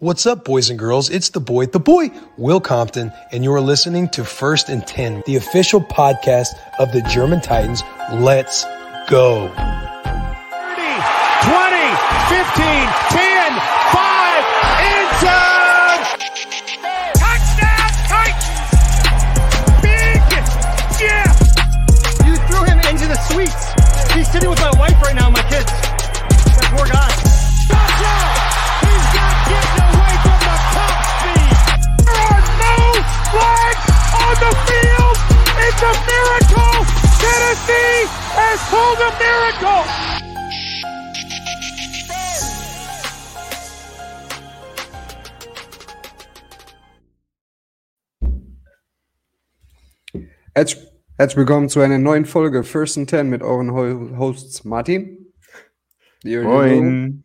What's up, boys and girls? It's the boy, the boy, Will Compton, and you're listening to First and 10, the official podcast of the German Titans. Let's go. It's a miracle. Tennessee has pulled a miracle. Herzlich, willkommen zu einer neuen Folge First and Ten mit euren Hosts Martin. Moin.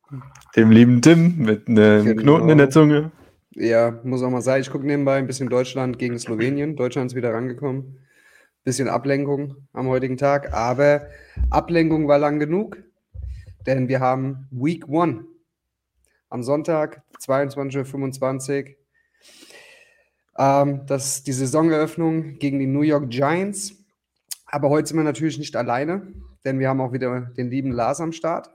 Dem lieben Tim mit einem genau. Knoten in der Zunge. Ja, muss auch mal sein. Ich gucke nebenbei ein bisschen Deutschland gegen Slowenien. Deutschland ist wieder rangekommen. Bisschen Ablenkung am heutigen Tag. Aber Ablenkung war lang genug, denn wir haben Week One. Am Sonntag, 22.25 Uhr. Ähm, das ist die Saisoneröffnung gegen die New York Giants. Aber heute sind wir natürlich nicht alleine, denn wir haben auch wieder den lieben Lars am Start.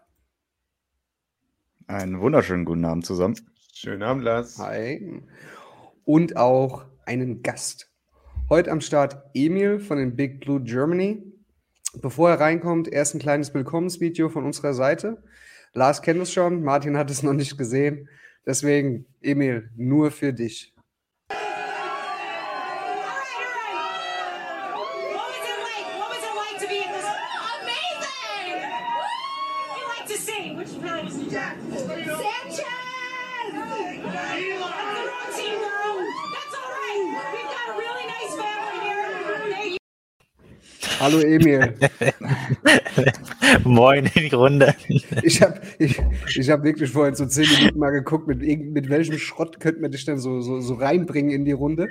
Einen wunderschönen guten Abend zusammen. Schönen Abend, Lars. Hi. Und auch einen Gast. Heute am Start Emil von den Big Blue Germany. Bevor er reinkommt, erst ein kleines Willkommensvideo von unserer Seite. Lars kennt es schon, Martin hat es noch nicht gesehen. Deswegen, Emil, nur für dich. Hallo Emil. Moin in die Runde. Ich habe ich, ich hab wirklich vorhin so zehn Minuten mal geguckt, mit, mit welchem Schrott könnte man dich denn so, so, so reinbringen in die Runde.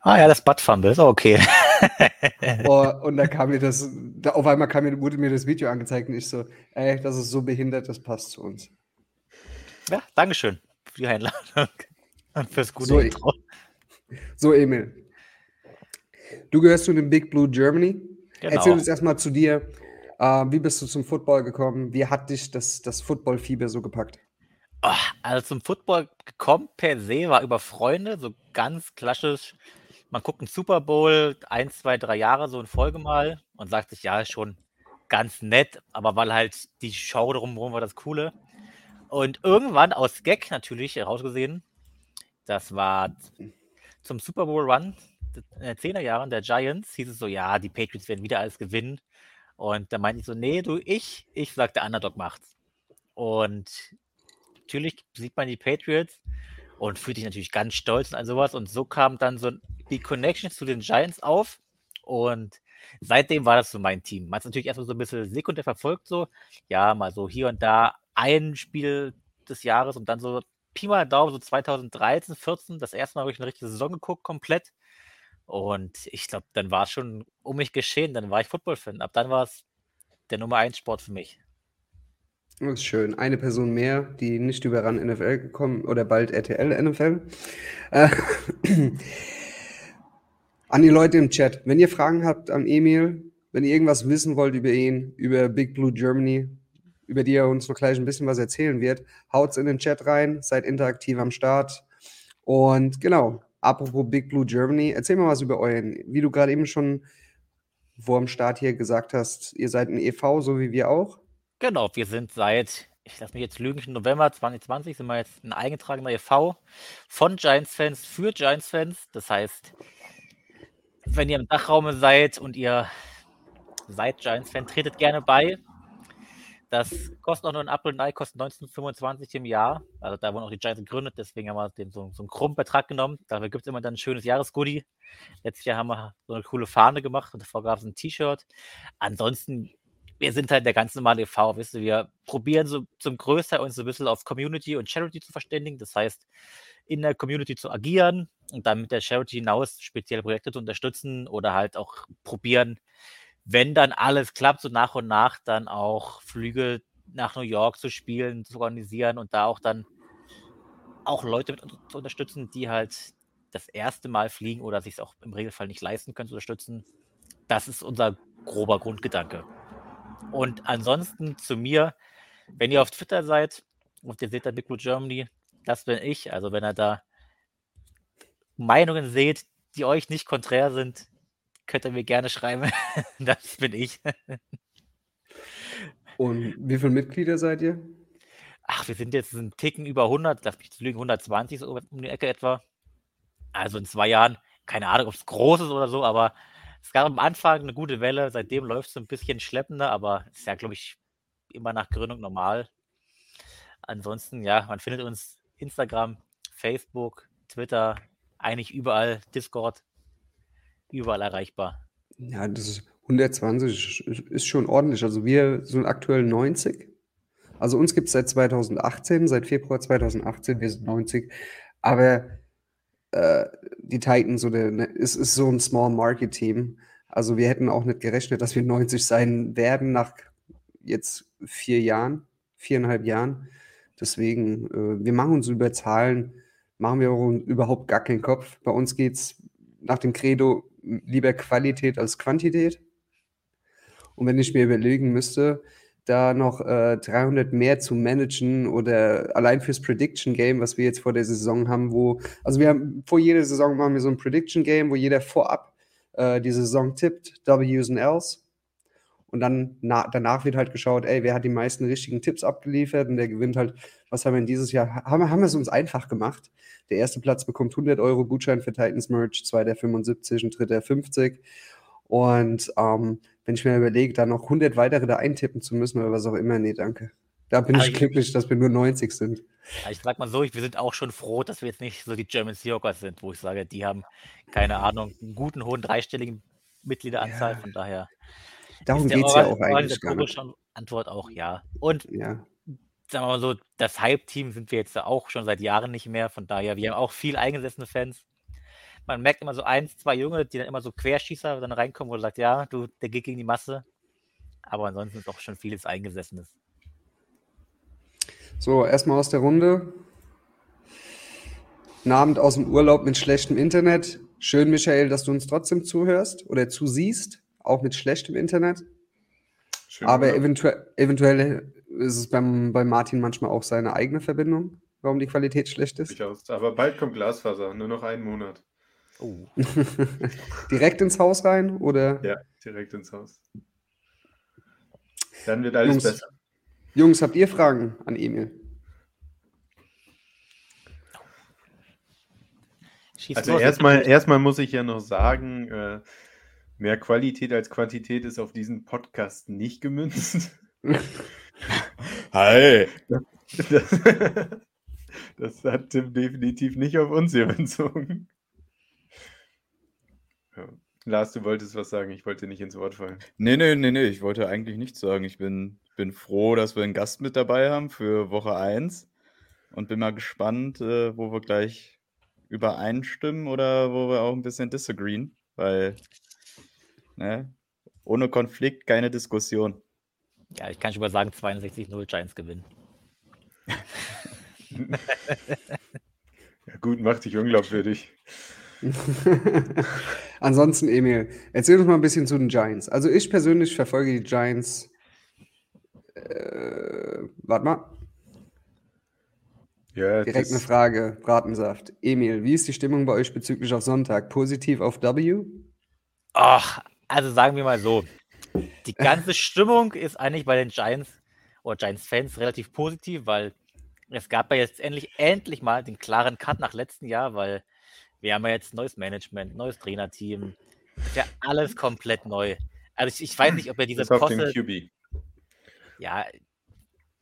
Ah ja, das Buttfumble ist okay. oh, und da kam mir das, da auf einmal kam mir, wurde mir das Video angezeigt und ich so, ey, das ist so behindert, das passt zu uns. Ja, Dankeschön für die Einladung und fürs gute so, Intro. So, Emil. Du gehörst zu den Big Blue Germany. Genau. Erzähl uns erstmal zu dir. Äh, wie bist du zum Football gekommen? Wie hat dich das, das Football-Fieber so gepackt? Oh, also zum Football gekommen per se war über Freunde, so ganz klassisch. Man guckt einen Super Bowl, ein, zwei, drei Jahre so in Folge mal und sagt sich, ja, ist schon ganz nett, aber weil halt die Show drumherum war das Coole. Und irgendwann aus Gag natürlich herausgesehen, das war zum Super Bowl Run den 10er Jahren der Giants hieß es so, ja, die Patriots werden wieder alles gewinnen. Und da meinte ich so, nee, du, ich, ich sag, der Underdog macht's. Und natürlich sieht man die Patriots und fühlt sich natürlich ganz stolz und all sowas. Und so kam dann so die Connection zu den Giants auf. Und seitdem war das so mein Team. Man hat es natürlich erstmal so ein bisschen sekundär verfolgt, so, ja, mal so hier und da ein Spiel des Jahres und dann so Pi mal Daumen, so 2013, 14, das erste Mal habe ich eine richtige Saison geguckt, komplett. Und ich glaube, dann war es schon um mich geschehen, dann war ich Football-Fan. Ab dann war es der Nummer 1 Sport für mich. Das ist schön. Eine Person mehr, die nicht über RAN NFL gekommen oder bald RTL NFL. Äh, an die Leute im Chat, wenn ihr Fragen habt an Emil, wenn ihr irgendwas wissen wollt über ihn, über Big Blue Germany, über die er uns noch gleich ein bisschen was erzählen wird, haut's in den Chat rein, seid interaktiv am Start. Und genau, Apropos Big Blue Germany, erzähl mal was über euren, wie du gerade eben schon vor dem Start hier gesagt hast, ihr seid ein EV, so wie wir auch. Genau, wir sind seit, ich lasse mich jetzt lügen, November 2020 sind wir jetzt ein eingetragener EV von Giants-Fans für Giants-Fans. Das heißt, wenn ihr im Dachraum seid und ihr seid Giants-Fan, tretet gerne bei. Das kostet auch nur ein Apple und Ei, kostet 1925 im Jahr. Also da wurden auch die Giants gegründet, deswegen haben wir den so, so einen krummen Betrag genommen. Dafür gibt es immer dann ein schönes Jahresgoodie. Letztes Jahr haben wir so eine coole Fahne gemacht und davor gab es ein T-Shirt. Ansonsten, wir sind halt der ganz normale e.V., wisst ihr, wir probieren so zum Größteil uns so ein bisschen auf Community und Charity zu verständigen. Das heißt, in der Community zu agieren und dann mit der Charity hinaus spezielle Projekte zu unterstützen oder halt auch probieren, wenn dann alles klappt, so nach und nach dann auch Flüge nach New York zu spielen, zu organisieren und da auch dann auch Leute mit zu unterstützen, die halt das erste Mal fliegen oder sich es auch im Regelfall nicht leisten können zu unterstützen. Das ist unser grober Grundgedanke. Und ansonsten zu mir, wenn ihr auf Twitter seid und ihr seht da Big Blue Germany, das bin ich. Also wenn ihr da Meinungen seht, die euch nicht konträr sind, könnt ihr mir gerne schreiben. das bin ich. Und wie viele Mitglieder seid ihr? Ach, wir sind jetzt einen Ticken über 100, darf ich lügen, 120 so um die Ecke etwa. Also in zwei Jahren, keine Ahnung, ob es groß ist oder so, aber es gab am Anfang eine gute Welle. Seitdem läuft es ein bisschen schleppender, aber ist ja, glaube ich, immer nach Gründung normal. Ansonsten, ja, man findet uns Instagram, Facebook, Twitter, eigentlich überall, Discord, überall erreichbar. Ja, das ist 120 ist schon ordentlich. Also wir sind aktuell 90. Also uns gibt es seit 2018, seit Februar 2018, wir sind 90. Aber äh, die Titans oder ne, es ist so ein Small Market Team. Also wir hätten auch nicht gerechnet, dass wir 90 sein werden nach jetzt vier Jahren, viereinhalb Jahren. Deswegen, äh, wir machen uns über Zahlen, machen wir überhaupt gar keinen Kopf. Bei uns geht es nach dem Credo lieber Qualität als Quantität. Und wenn ich mir überlegen müsste, da noch äh, 300 mehr zu managen oder allein fürs Prediction Game, was wir jetzt vor der Saison haben, wo, also wir haben vor jeder Saison machen wir so ein Prediction Game, wo jeder vorab äh, die Saison tippt, W's und L's. Und dann na, danach wird halt geschaut, ey, wer hat die meisten richtigen Tipps abgeliefert und der gewinnt halt, was haben wir in dieses Jahr, haben, haben wir es uns einfach gemacht. Der erste Platz bekommt 100 Euro Gutschein für Titans Merch, zweiter 75 und dritter 50. Und ähm, wenn ich mir überlege, da noch 100 weitere da eintippen zu müssen oder was auch immer, nee, danke. Da bin ich, ich glücklich, dass wir nur 90 sind. Ich sag mal so, wir sind auch schon froh, dass wir jetzt nicht so die German Seahawkers sind, wo ich sage, die haben, keine Ahnung, einen guten, hohen, dreistelligen Mitgliederanzahl, ja. von daher. Darum geht es ja auch eigentlich gar nicht. Antwort auch ja. Und ja. sagen wir mal so, das Hype-Team sind wir jetzt auch schon seit Jahren nicht mehr, von daher, wir haben auch viel eingesessene Fans man merkt immer so eins, zwei Junge, die dann immer so Querschießer dann reinkommen, wo du sagst, ja, du, der geht gegen die Masse. Aber ansonsten ist auch schon vieles Eingesessenes. So, erstmal aus der Runde. Einen Abend aus dem Urlaub mit schlechtem Internet. Schön, Michael, dass du uns trotzdem zuhörst oder zusiehst, auch mit schlechtem Internet. Schön, Aber eventuell, eventuell ist es beim, bei Martin manchmal auch seine eigene Verbindung, warum die Qualität schlecht ist. Aber bald kommt Glasfaser, nur noch einen Monat. Oh. direkt ins Haus rein oder? Ja, direkt ins Haus. Dann wird alles Jungs, besser. Jungs, habt ihr Fragen an Emil? also erstmal, erstmal muss ich ja noch sagen, äh, mehr Qualität als Quantität ist auf diesen Podcast nicht gemünzt. Hi! Das, das, hat Tim definitiv nicht auf uns hier bezogen. Ja. Lars, du wolltest was sagen, ich wollte nicht ins Wort fallen. Nee, nee, nee, nee, ich wollte eigentlich nichts sagen. Ich bin, bin froh, dass wir einen Gast mit dabei haben für Woche 1 und bin mal gespannt, äh, wo wir gleich übereinstimmen oder wo wir auch ein bisschen disagreeen, weil ne, ohne Konflikt keine Diskussion. Ja, ich kann schon mal sagen, 62-0 Giants gewinnen. ja, gut, macht dich unglaubwürdig. Ansonsten, Emil, erzähl uns mal ein bisschen zu den Giants. Also ich persönlich verfolge die Giants. Äh, warte mal. Ja, Direkt eine Frage, Bratensaft. Emil, wie ist die Stimmung bei euch bezüglich auf Sonntag? Positiv auf W? Ach, also sagen wir mal so. Die ganze Stimmung ist eigentlich bei den Giants oder Giants-Fans relativ positiv, weil es gab ja jetzt endlich, endlich mal den klaren Cut nach letztem Jahr, weil wir haben ja jetzt neues Management, neues Trainerteam. Ist ja alles komplett neu. Also ich, ich weiß nicht, ob er diese Posse... Ja,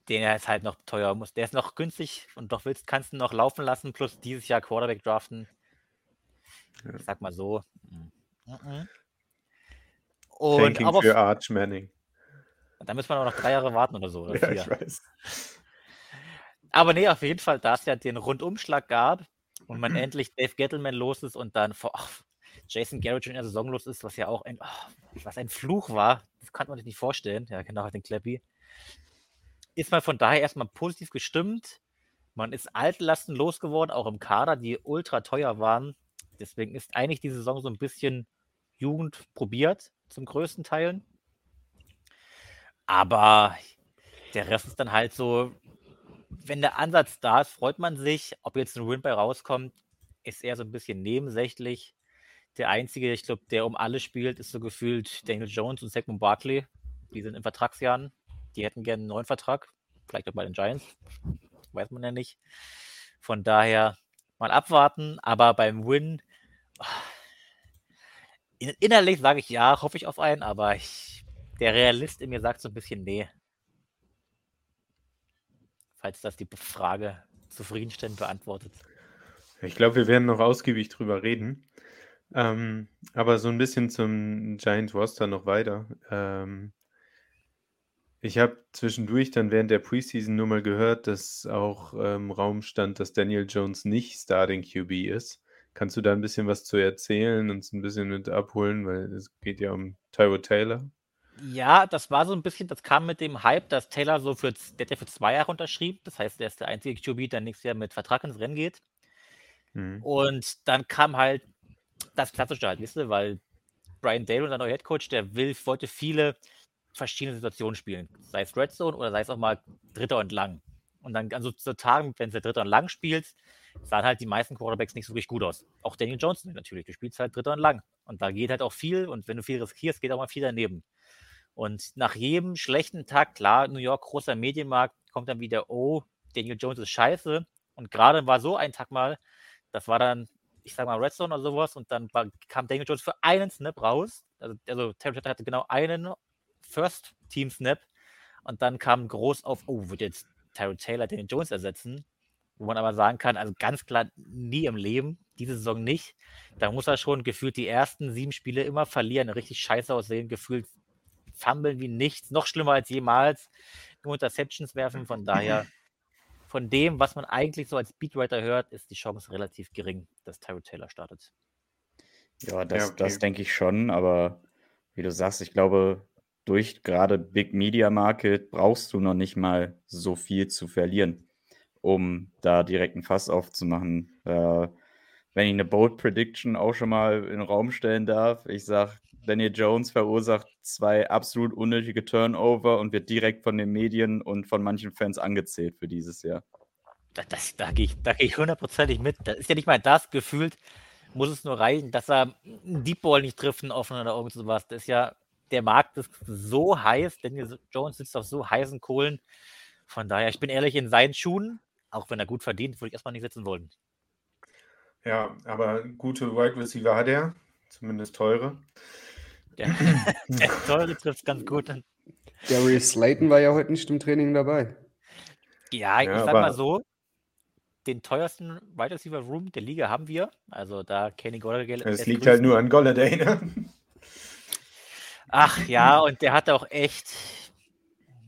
der ist halt noch teuer. Muss, der ist noch günstig und doch willst, kannst du noch laufen lassen, plus dieses Jahr Quarterback draften. Ich sag mal so. Mhm. Und Tanking aber für Arch Manning. Da müssen wir noch drei Jahre warten oder so. Oder ja, ich weiß. Aber nee, auf jeden Fall, da es ja den Rundumschlag gab, und man endlich Dave Gettleman los ist und dann vor, ach, Jason Garrett schon in der Saison los ist, was ja auch ein, oh, was ein Fluch war, das kann man sich nicht vorstellen. Ja, genau, den Clappy. Ist man von daher erstmal positiv gestimmt. Man ist Altlasten losgeworden, auch im Kader, die ultra teuer waren. Deswegen ist eigentlich die Saison so ein bisschen Jugend probiert, zum größten Teil. Aber der Rest ist dann halt so, wenn der Ansatz da ist, freut man sich. Ob jetzt ein Win bei rauskommt, ist eher so ein bisschen nebensächlich. Der einzige, ich glaube, der um alles spielt, ist so gefühlt Daniel Jones und Saquon Barkley. Die sind in Vertragsjahren. Die hätten gerne einen neuen Vertrag. Vielleicht auch bei den Giants. Weiß man ja nicht. Von daher mal abwarten. Aber beim Win, innerlich sage ich ja, hoffe ich auf einen. Aber ich, der Realist in mir sagt so ein bisschen nee. Falls das die Frage zufriedenstellend beantwortet. Ich glaube, wir werden noch ausgiebig drüber reden. Ähm, aber so ein bisschen zum Giant Roster noch weiter. Ähm, ich habe zwischendurch dann während der Preseason nur mal gehört, dass auch im ähm, Raum stand, dass Daniel Jones nicht Starting QB ist. Kannst du da ein bisschen was zu erzählen und uns ein bisschen mit abholen, weil es geht ja um Tyro Taylor? Ja, das war so ein bisschen, das kam mit dem Hype, dass Taylor so für, der ja für zwei Jahre unterschrieben. Das heißt, der ist der einzige QB, der nächstes Jahr mit Vertrag ins Rennen geht. Mhm. Und dann kam halt das Klassische halt, wisst ihr, weil Brian Dale, unser neuer Headcoach, der will, wollte viele verschiedene Situationen spielen. Sei es Red Zone oder sei es auch mal Dritter und Lang. Und dann an so, so Tagen, wenn du Dritter und Lang spielst, sahen halt die meisten Quarterbacks nicht so richtig gut aus. Auch Daniel Johnson natürlich. Du spielst halt Dritter und Lang. Und da geht halt auch viel. Und wenn du viel riskierst, geht auch mal viel daneben. Und nach jedem schlechten Tag, klar, New York, großer Medienmarkt, kommt dann wieder, oh, Daniel Jones ist scheiße. Und gerade war so ein Tag mal, das war dann ich sag mal, Redstone oder sowas und dann war, kam Daniel Jones für einen Snap raus. Also, also Terry hatte genau einen First-Team-Snap und dann kam groß auf, oh, wird jetzt Terry Taylor Daniel Jones ersetzen? Wo man aber sagen kann, also ganz klar, nie im Leben, diese Saison nicht. Da muss er schon gefühlt die ersten sieben Spiele immer verlieren, richtig scheiße aussehen, gefühlt fummeln wie nichts, noch schlimmer als jemals, nur Interceptions werfen, von daher von dem, was man eigentlich so als Beatwriter hört, ist die Chance relativ gering, dass Tyrod Taylor startet. Ja, das, ja, okay. das denke ich schon, aber wie du sagst, ich glaube, durch gerade Big Media Market brauchst du noch nicht mal so viel zu verlieren, um da direkt ein Fass aufzumachen. Äh, wenn ich eine Bold Prediction auch schon mal in den Raum stellen darf, ich sage, Daniel Jones verursacht zwei absolut unnötige Turnover und wird direkt von den Medien und von manchen Fans angezählt für dieses Jahr. Das, das, da gehe ich, geh ich hundertprozentig mit. Das ist ja nicht mal das gefühlt, muss es nur reichen, dass er einen Deep Ball nicht trifft, einen offenen oder irgend sowas. Das ist ja, der Markt ist so heiß, Daniel Jones sitzt auf so heißen Kohlen. Von daher, ich bin ehrlich, in seinen Schuhen, auch wenn er gut verdient, würde ich erstmal nicht sitzen wollen. Ja, aber gute Wide Receiver hat er, zumindest teure. Der, der teure trifft ganz gut. Gary Slayton war ja heute nicht im Training dabei. Ja, ich ja, sag mal so, den teuersten Wide Receiver Room der Liga haben wir. Also da Kenny Golladay. Es liegt halt nur an Golladay, ne? Ach ja, und der hat auch echt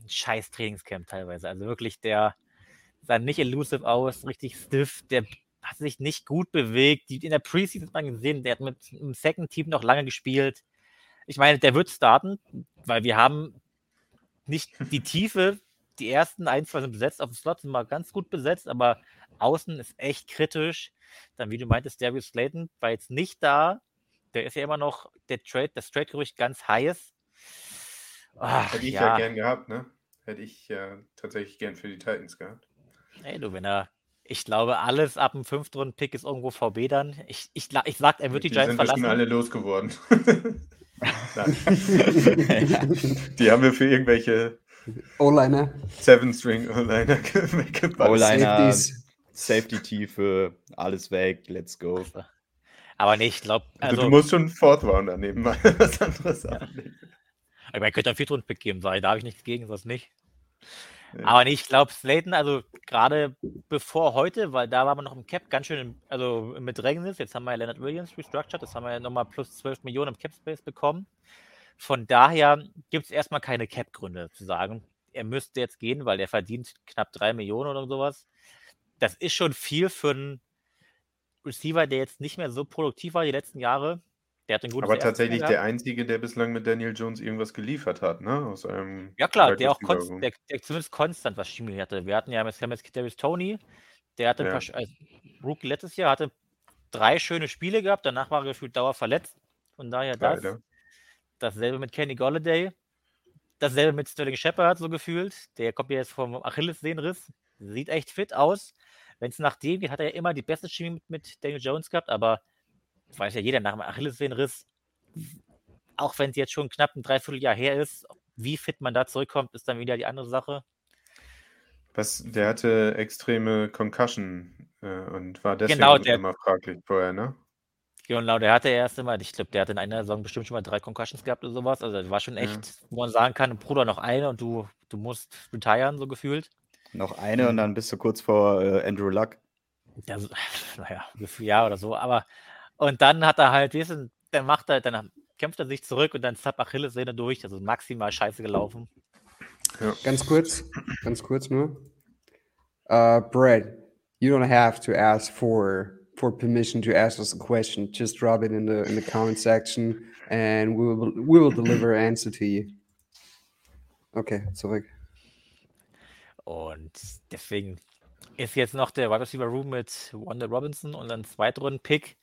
ein scheiß Trainingscamp teilweise. Also wirklich, der sah nicht elusive aus, richtig stiff. Der hat sich nicht gut bewegt. in der Preseason hat man gesehen, der hat mit dem Second Team noch lange gespielt. Ich meine, der wird starten, weil wir haben nicht die Tiefe. Die ersten ein, zwei sind besetzt, auf dem Slot sind mal ganz gut besetzt, aber außen ist echt kritisch. Dann, wie du meintest, Darius Slayton war jetzt nicht da. Der ist ja immer noch der Trade, das Trade-Gerücht ganz heiß. Ach, Hätte ich ja. ja gern gehabt, ne? Hätte ich ja tatsächlich gern für die Titans gehabt. Ey, du, wenn er ich glaube, alles ab dem fünften Runden Pick ist irgendwo VB dann. Ich, ich, ich sag, er wird die, die Giants sind verlassen. Die sind alle losgeworden. die haben wir für irgendwelche O-Liner. Seven-String O-Liner. O-Liner, Safety-Tiefe, alles weg, let's go. Aber nee, ich glaube. Also, also, du musst schon Fourth Rounder nehmen, mal was anderes ja. ablegen. Aber man könnte einen Viertrunden-Pick geben, weil da habe ich nichts gegen, was nicht. Aber nee, ich glaube, Slayton, also gerade bevor heute, weil da war man noch im Cap ganz schön, im, also mit Bedrängnis. Jetzt haben wir ja Leonard Williams restructured, das haben wir ja nochmal plus 12 Millionen im Cap Space bekommen. Von daher gibt es erstmal keine Cap-Gründe zu sagen, er müsste jetzt gehen, weil er verdient knapp 3 Millionen oder sowas. Das ist schon viel für einen Receiver, der jetzt nicht mehr so produktiv war die letzten Jahre. Der hat ein gutes Aber tatsächlich der Einzige, der bislang mit Daniel Jones irgendwas geliefert hat, ne? Aus einem ja klar, der auch konst, der, der, zumindest konstant was Schimmel hatte. Wir hatten ja mit Kadarius Tony, Der hatte ein Ja. paar, Sch- also Rookie letztes Jahr hatte drei schöne Spiele gehabt, danach war er gefühlt dauerverletzt. Von daher das. Leider. Dasselbe mit Kenny Golladay. Dasselbe mit Sterling Shepard, so gefühlt. Der kommt ja jetzt vom Achillessehnenriss. Sieht echt fit aus. Wenn es nach dem geht, hat er ja immer die beste Chemie mit, mit Daniel Jones gehabt, aber weiß ja jeder nach dem Achillessehnenriss, auch wenn es jetzt schon knapp ein Dreivierteljahr her ist, wie fit man da zurückkommt, ist dann wieder die andere Sache. Was, der hatte extreme Concussion äh, und war deswegen Genau, der- immer fraglich vorher, ne? Genau, der hatte erst immer, ich glaube, der hat in einer Saison bestimmt schon mal drei Concussions gehabt oder sowas. Also das war schon Ja. echt, wo man sagen kann, Bruder, noch eine und du, du musst retiren, so gefühlt. Noch eine und dann bist du kurz vor äh, Andrew Luck. Ja, so, naja, ja oder so. Aber und dann hat er halt, du, dann macht er, dann kämpft er sich zurück und dann zapp Achillessehne durch. Also maximal scheiße gelaufen. Ganz kurz, ganz kurz nur. Uh, Brad, you don't have to ask for for permission to ask us a question. Just drop it in the in the comment section, and we will we will deliver an answer to you. Okay, zurück. Und deswegen ist jetzt noch der Wide Receiver Room mit Wanda Robinson und dann Zweitrunden-Pick.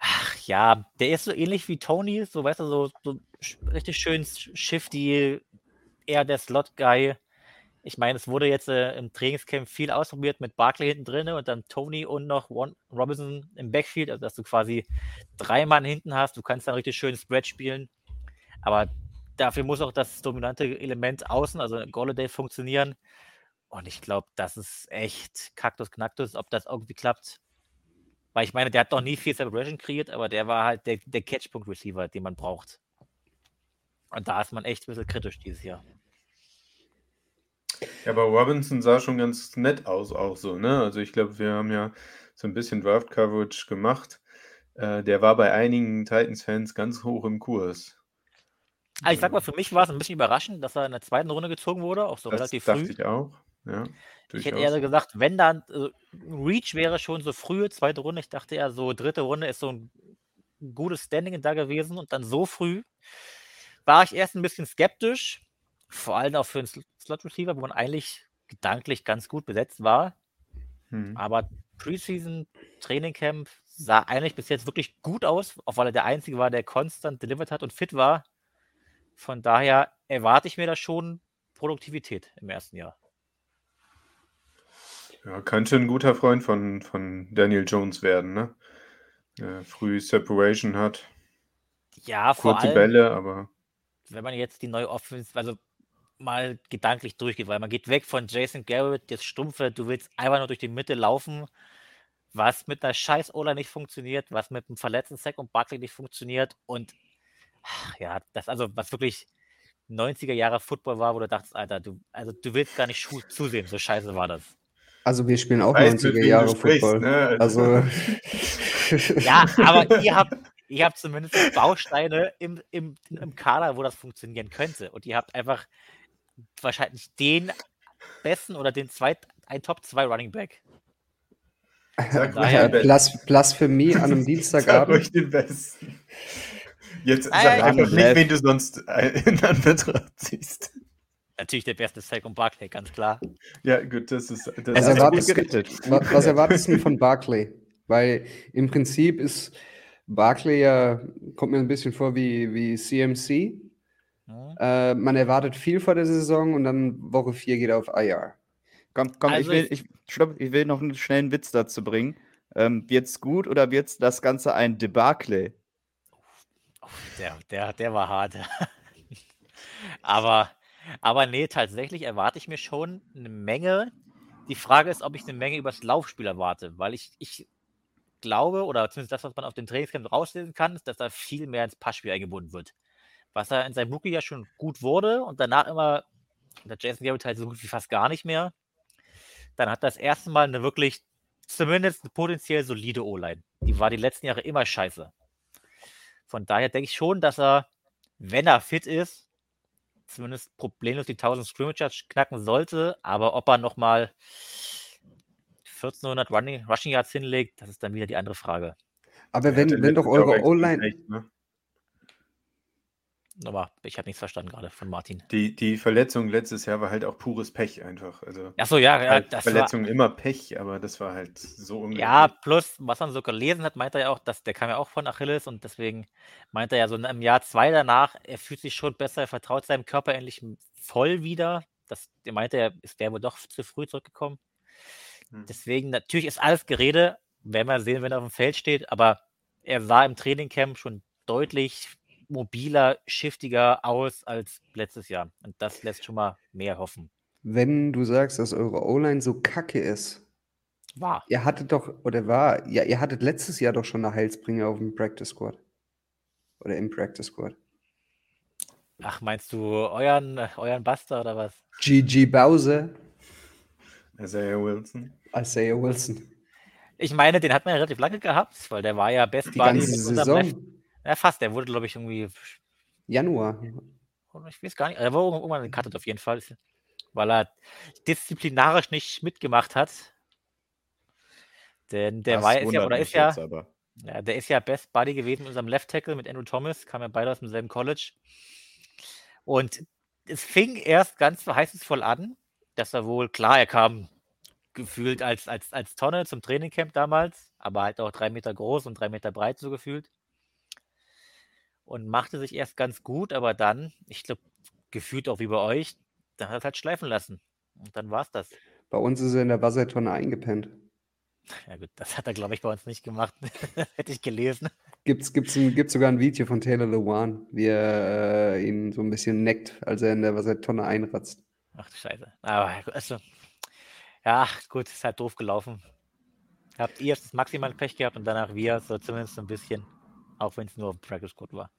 Ach ja, der ist so ähnlich wie Tony, so weißt du, so, so richtig schön shifty, eher der Slot-Guy. Ich meine, es wurde jetzt äh, im Trainingscamp viel ausprobiert mit Barkley hinten drin und dann Tony und noch One, Robinson im Backfield, also dass du quasi drei Mann hinten hast. Du kannst dann richtig schön Spread spielen. Aber dafür muss auch das dominante Element außen, also Golladay, funktionieren. Und ich glaube, das ist echt Kaktus Knacktus, ob das irgendwie klappt. Weil ich meine, der hat noch nie viel Celebration kreiert, aber der war halt der, der Catchpunkt-Receiver, den man braucht. Und da ist man echt ein bisschen kritisch dieses Jahr. Ja, aber Robinson sah schon ganz nett aus, auch so, ne? Also ich glaube, wir haben ja so ein bisschen Draft-Coverage gemacht. Äh, der war bei einigen Titans-Fans ganz hoch im Kurs. Aber ich sag mal, für mich war es ein bisschen überraschend, dass er in der zweiten Runde gezogen wurde, auch so Das relativ dachte früh. ich auch. Ja, Ich hätte durchaus. eher gesagt, wenn dann, also Reach wäre schon so frühe zweite Runde. Ich dachte eher so, dritte Runde ist so ein gutes Standing da gewesen und dann so früh war ich erst ein bisschen skeptisch, vor allem auch für einen Sl- Slot-Receiver, wo man eigentlich gedanklich ganz gut besetzt war. Hm. Aber Preseason Training Camp sah eigentlich bis jetzt wirklich gut aus, auch weil er der Einzige war, der konstant delivered hat und fit war. Von daher erwarte ich mir da schon Produktivität im ersten Jahr. Ja, könnte ein guter Freund von, von Daniel Jones werden, ne? Der früh Separation hat, Ja, vor kurze allem, Bälle, aber wenn man jetzt die neue Offense, also mal gedanklich durchgeht, weil man geht weg von Jason Garrett, das Stumpfe, du willst einfach nur durch die Mitte laufen, was mit einer scheiß Ola nicht funktioniert, was mit einem verletzten Sack und Buckley nicht funktioniert und ach, ja, das also, was wirklich 90er Jahre Football war, wo du dachtest, Alter, du, also du willst gar nicht zusehen, so scheiße war das. Also wir spielen auch weißt, mit 90er wem Jahre sprichst, Football. ne? Also Ja, aber ihr habt, ihr habt zumindest Bausteine im, im, im Kader, wo das funktionieren könnte. Und ihr habt einfach wahrscheinlich den besten oder den zweit, ein Top 2 Running Back. Sag Daher-. Blas Blasphemie an einem Sag Dienstagabend. ruhig den Besten. Jetzt sag einfach nein. nicht, wen du sonst äh, in Anbetracht ziehst. Natürlich der beste Sack und Barkley, ganz klar. Ja, gut, das ist. Das Was du erwartest, gut gerettet. wa- was erwartest du von Barkley? Weil im Prinzip ist Barkley ja, kommt mir ein bisschen vor wie, wie CMC. Hm? Äh, man erwartet viel vor der Saison und dann Woche 4 geht er auf IR. Komm, komm, Also ich will, ich, stopp, ich will noch einen schnellen Witz dazu bringen. Ähm, wird's gut oder wird's das Ganze ein Debakel? Der, der, der war hart. aber, aber nee, tatsächlich erwarte ich mir schon eine Menge. Die Frage ist, ob ich eine Menge übers Laufspiel erwarte, weil ich, ich glaube, oder zumindest das, was man auf den Trainingscamp rauslesen kann, ist, dass da viel mehr ins Passspiel eingebunden wird. Was er in seinem Rookie ja schon gut wurde und danach immer, der Jason Garrett halt so gut wie fast gar nicht mehr. Dann hat das erste Mal eine wirklich, zumindest eine potenziell solide O-Line. Die war die letzten Jahre immer scheiße. Von daher denke ich schon, dass er, wenn er fit ist, zumindest problemlos die 1000 Scrimmage Yards knacken sollte. Aber ob er nochmal 1400 Running, Rushing Yards hinlegt, das ist dann wieder die andere Frage. Aber wenn, wenn doch eure O-Line, echt, ne? Aber ich habe nichts verstanden gerade von Martin. Die, die Verletzung letztes Jahr war halt auch pures Pech einfach. Also Achso, ja, ja halt das war, Verletzung immer Pech, aber das war halt so unglaublich. ja, plus, was man so gelesen hat, meint er ja auch, dass der kam ja auch von Achilles und deswegen meint er ja so im Jahr zwei danach, er fühlt sich schon besser, er vertraut seinem Körper endlich voll wieder. Das, der meinte er, ist der wohl doch zu früh zurückgekommen. Hm. Deswegen, natürlich ist alles Gerede, werden wir sehen, wenn er auf dem Feld steht, aber er sah im Trainingcamp schon deutlich mobiler, shiftiger aus als letztes Jahr. Und das lässt schon mal mehr hoffen. Wenn du sagst, dass eure O-Line so kacke ist, War. ihr hattet doch, oder war, ja, ihr hattet letztes Jahr doch schon eine Heilsbringer auf dem Practice Squad. Oder im Practice Squad. Ach, meinst du euren, euren Buster oder was? GG Bowser, Isaiah Wilson. Isaiah Wilson. Ich meine, den hat man ja relativ lange gehabt, weil der war ja Best Die Buddy ganze. Saison. Ja, fast. Der wurde, glaube ich, irgendwie. Januar. Ich weiß gar nicht. Er wurde irgendwann gecuttet auf jeden Fall. Weil er disziplinarisch nicht mitgemacht hat. Denn der Das war ist ja, oder ist ja, ja, der ist ja Best Buddy gewesen mit unserem Left Tackle, mit Andrew Thomas, kam ja beide aus demselben College. Und es fing erst ganz verheißungsvoll an, dass er wohl, klar, er kam gefühlt als, als, als Tonne zum Trainingcamp damals, aber halt auch drei Meter groß und drei Meter breit so gefühlt. Und machte sich erst ganz gut, aber dann, ich glaube, gefühlt auch wie bei euch, dann hat er es halt schleifen lassen. Und dann war es das. Bei uns ist er in der Wassertonne eingepennt. Ja gut, das hat er, glaube ich, bei uns nicht gemacht. Hätte ich gelesen. Gibt's, gibt's, ein, gibt's sogar ein Video von Taylor Lewan, wie er äh, ihn so ein bisschen neckt, als er in der Wassertonne einratzt. Ach du Scheiße. Aber also, ja, gut, ist halt doof gelaufen. Habt ihr das maximal Pech gehabt und danach wir, so zumindest ein bisschen. Auch wenn es nur Practice Squad war.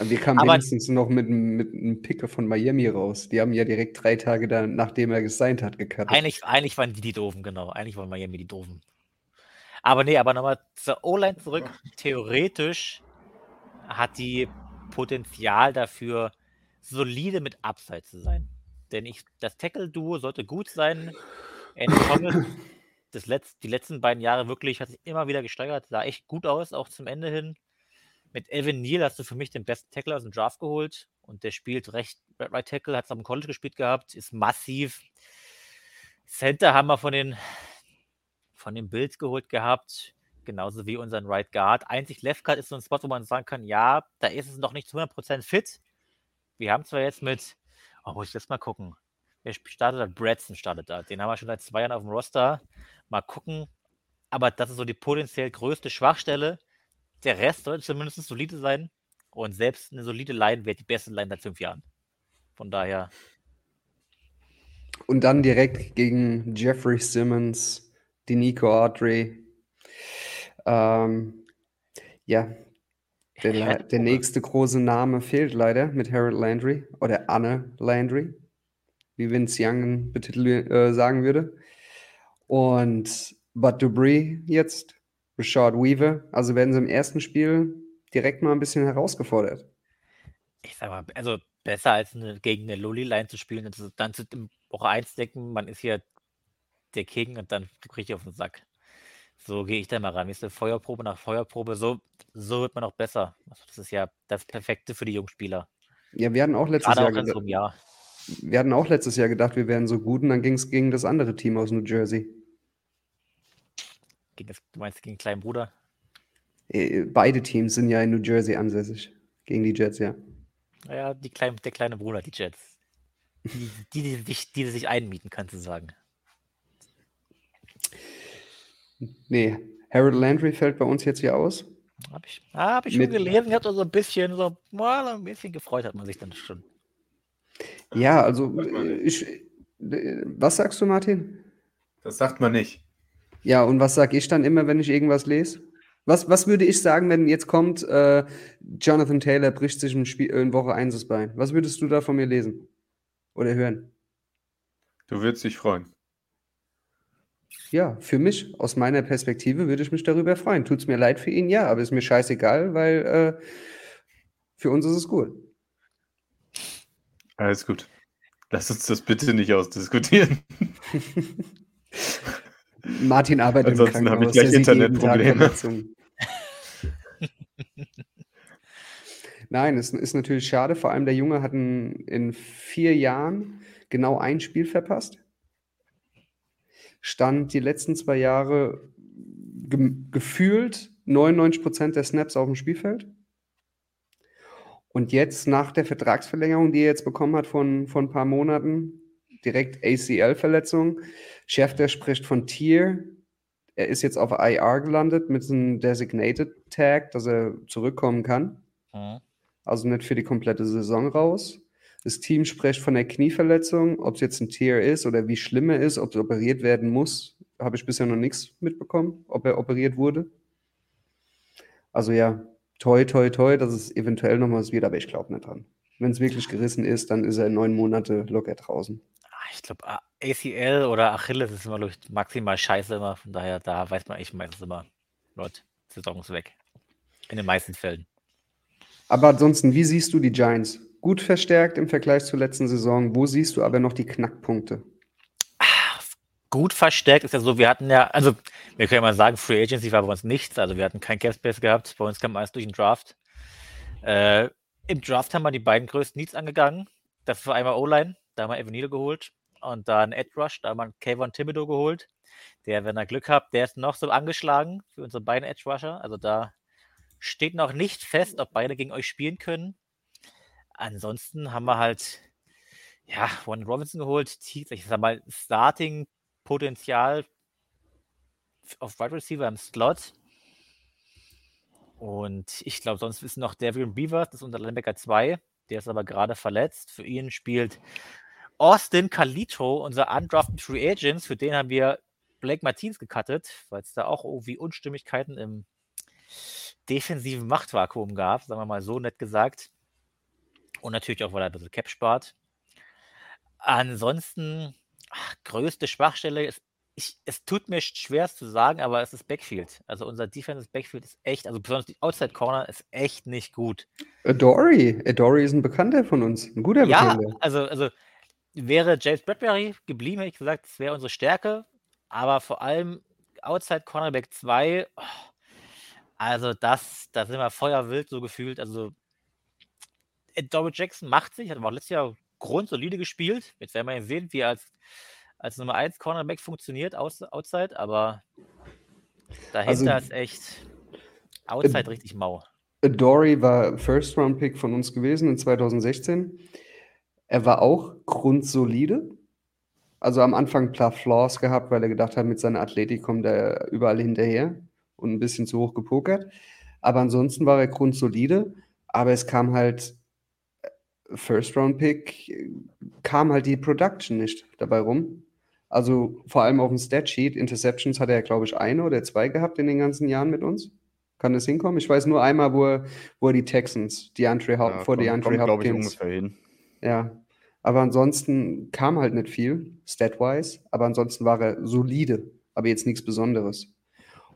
Wir kamen Aber- wenigstens noch mit, mit einem Picker von Miami raus. Die haben ja direkt drei Tage dann, nachdem er gesigned hat, gecuttet. Eigentlich, eigentlich waren die die Doofen, genau. Eigentlich waren Miami die Doofen. Aber nee, aber nochmal zur O-Line zurück. Theoretisch hat die Potenzial dafür, solide mit Upside zu sein. Denn ich, das Tackle-Duo sollte gut sein. Andy Thomas, das letzt, die letzten beiden Jahre wirklich, hat sich immer wieder gesteigert, sah echt gut aus, auch zum Ende hin. Mit Evan Neal hast du für mich den besten Tackler aus dem Draft geholt und der spielt recht Right Tackle, hat es am College gespielt gehabt, ist massiv. Center haben wir von den, von den Bills geholt gehabt, genauso wie unseren Right Guard. Einzig Left Guard ist so ein Spot, wo man sagen kann, ja, da ist es noch nicht zu 100% fit. Wir haben zwar jetzt mit, oh, muss ich jetzt mal gucken. Wer startet da? Bradson startet da. Den haben wir schon seit zwei Jahren auf dem Roster. Mal gucken. Aber das ist so die potenziell größte Schwachstelle. Der Rest sollte zumindest solide sein. Und selbst eine solide Line wäre die beste Line seit fünf Jahren. Von daher, Und dann direkt gegen Jeffrey Simmons, die Nico Autry. Ähm, ja, der, der nächste große Name fehlt leider mit Harold Landry oder Anne Landry, wie Vince Young betitel, äh, sagen würde. Und Bud Dupree jetzt, Rashad Weaver. Also werden sie im ersten Spiel direkt mal ein bisschen herausgefordert. ich sag mal, also besser als eine, gegen eine Loli-Line zu spielen, und dann zu im Woche 1 denken, man ist hier der King und dann kriege ich auf den Sack. So gehe ich da mal ran. Du, Feuerprobe nach Feuerprobe, so, so wird man auch besser. Also Das ist ja das Perfekte für die Jungspieler. Ja, wir hatten auch letztes Jahr auch in geda- so einem Jahr. Wir hatten auch letztes Jahr gedacht, wir wären so gut und dann ging es gegen das andere Team aus New Jersey. Gegen das, du meinst gegen den kleinen Bruder? Äh, Beide Teams sind ja in New Jersey ansässig. Gegen die Jets, ja. Naja, die klein, der kleine Bruder, die Jets. Die, die, die, sich, die sich einmieten, kannst du sagen. Nee, Harold Landry fällt bei uns jetzt hier aus. Habe ich, ah, hab ich schon Mit- gelesen, und so ein bisschen, so, mal ein bisschen gefreut hat man sich dann schon. Ja, also äh, ich, äh, was sagst du, Martin? Das sagt man nicht. Ja, und was sag ich dann immer, wenn ich irgendwas lese? Was, was würde ich sagen, wenn jetzt kommt, äh, Jonathan Taylor bricht sich im Spiel, in Woche 1 das Bein? Was würdest du da von mir lesen? Oder hören? Du würdest dich freuen. Ja, für mich, aus meiner Perspektive, würde ich mich darüber freuen. Tut's mir leid für ihn, ja, aber ist mir scheißegal, weil äh, für uns ist es gut. Alles gut. Lass uns das bitte nicht ausdiskutieren. Martin arbeitet Ansonsten im habe ich Krankenhaus. gleich der sieht jeden Tag Internetprobleme. Nein, es ist natürlich schade. Vor allem der Junge hat in, in vier Jahren genau ein Spiel verpasst. Stand die letzten zwei Jahre ge gefühlt 99 Prozent der Snaps auf dem Spielfeld. Und jetzt nach der Vertragsverlängerung, die er jetzt bekommen hat von, von ein paar Monaten, direkt ACL-Verletzung. Schäfter spricht von Tier. Er ist jetzt auf IR gelandet mit einem Designated Tag, dass er zurückkommen kann. Mhm. Also nicht für die komplette Saison raus. Das Team spricht von der Knieverletzung, ob es jetzt ein Tier ist oder wie schlimm er ist, ob es operiert werden muss, habe ich bisher noch nichts mitbekommen, ob er operiert wurde. Also ja, toi, toi, toi, dass es eventuell noch was wird, aber ich glaube nicht dran. Wenn es wirklich gerissen ist, dann ist er neun Monate locker draußen. Ah, ich glaube, ACL oder Achilles ist immer ich, maximal scheiße immer. Von daher, da weiß man ich meistens immer, Leute, Saison ist weg. In den meisten Fällen. Aber ansonsten, wie siehst du die Giants? Gut verstärkt im Vergleich zur letzten Saison. Wo siehst du aber noch die Knackpunkte? gut verstärkt ist ja so, wir hatten ja, also wir können ja mal sagen, Free Agency war bei uns nichts, also wir hatten kein Cap Space gehabt, bei uns kam alles durch den Draft. Äh, Im Draft haben wir die beiden größten Needs angegangen. Das war einmal O-Line, da haben wir Evanilo geholt und dann Ed Rush, da haben wir Kayvon Thibodeau geholt. Der, wenn er Glück hat, der ist noch so angeschlagen für unsere beiden Edge Rusher. Also da steht noch nicht fest, ob beide gegen euch spielen können. Ansonsten haben wir halt ja, Warren Robinson geholt, ich sag mal, Starting Potenzial auf Wide Receiver im Slot. Und ich glaube, sonst ist noch Devin Beavers, das ist unser Linebacker 2. Der ist aber gerade verletzt. Für ihn spielt Austin Calito, unser undrafted Free Agents. Für den haben wir Blake Martins gecuttet, weil es da auch irgendwie Unstimmigkeiten im defensiven Machtvakuum gab, sagen wir mal so nett gesagt. Und natürlich auch, weil er ein bisschen Cap spart. Ansonsten Ach, größte Schwachstelle ist, ich, es tut mir schwer es zu sagen, aber es ist Backfield. Also unser Defensive Backfield ist echt, also besonders die Outside Corner ist echt nicht gut. Adori, Adori ist ein Bekannter von uns, ein guter ja, Bekannter. Ja, also, also wäre James Bradbury geblieben, hätte ich gesagt, das wäre unsere Stärke, aber vor allem Outside Cornerback 2, also das, da sind wir feuerwild so gefühlt. Also Adori Jackson macht sich, hat aber auch letztes Jahr grundsolide gespielt. Jetzt werden wir sehen, wie er als, als Nummer 1 Cornerback funktioniert, aus, outside, aber dahinter also, ist echt outside äh, richtig mau. Dory war First-Round-Pick von uns gewesen in 2016. Er war auch grundsolide. Also am Anfang ein paar Flaws gehabt, weil er gedacht hat, mit seiner Athletik kommt er überall hinterher und ein bisschen zu hoch gepokert. Aber ansonsten war er grundsolide. Aber es kam halt First-Round-Pick kam halt die Production nicht dabei rum. Also vor allem auf dem Statsheet, Interceptions hat er, glaube ich, eine oder zwei gehabt in den ganzen Jahren mit uns. Kann das hinkommen? Ich weiß nur einmal, wo er, wo er die Texans, die Andre Hop, ja, vor die Andre Hopkins. Ich, ungefähr hin. Ja. Aber ansonsten kam halt nicht viel, stat-wise. Aber ansonsten war er solide, aber jetzt nichts Besonderes.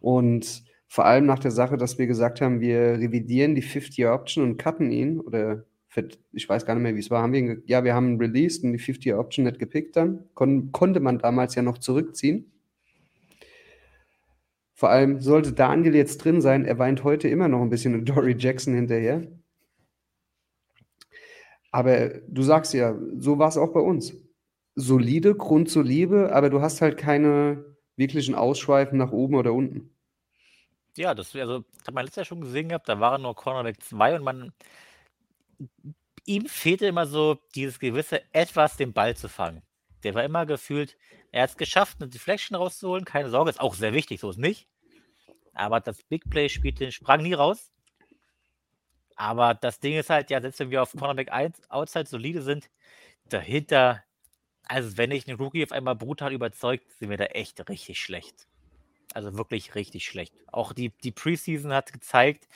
Und vor allem nach der Sache, dass wir gesagt haben, wir revidieren die 50-Year-Option und cutten ihn oder ich weiß gar nicht mehr, wie es war, haben wir ihn, ja, wir haben ihn released und die 50 Option nicht gepickt dann. Kon konnte man damals ja noch zurückziehen. Vor allem sollte Daniel jetzt drin sein, er weint heute immer noch ein bisschen Dory Jackson hinterher. Aber du sagst ja, so war es auch bei uns. Solide, grundsolide, aber du hast halt keine wirklichen Ausschweifen nach oben oder unten. Ja, das also, hat man letztes Jahr schon gesehen gehabt, da waren nur Cornerback 2 und man ihm fehlte immer so dieses gewisse etwas, den Ball zu fangen. Der war immer gefühlt, er hat es geschafft, eine Deflection rauszuholen. Keine Sorge, ist auch sehr wichtig, so ist nicht. Aber das Big Play spielte, sprang nie raus. Aber das Ding ist halt, ja, selbst wenn wir auf Cornerback 1 Outside solide sind, dahinter, also wenn ich einen Rookie auf einmal brutal überzeugt, sind wir da echt richtig schlecht. Also wirklich richtig schlecht. Auch die, die Preseason hat gezeigt,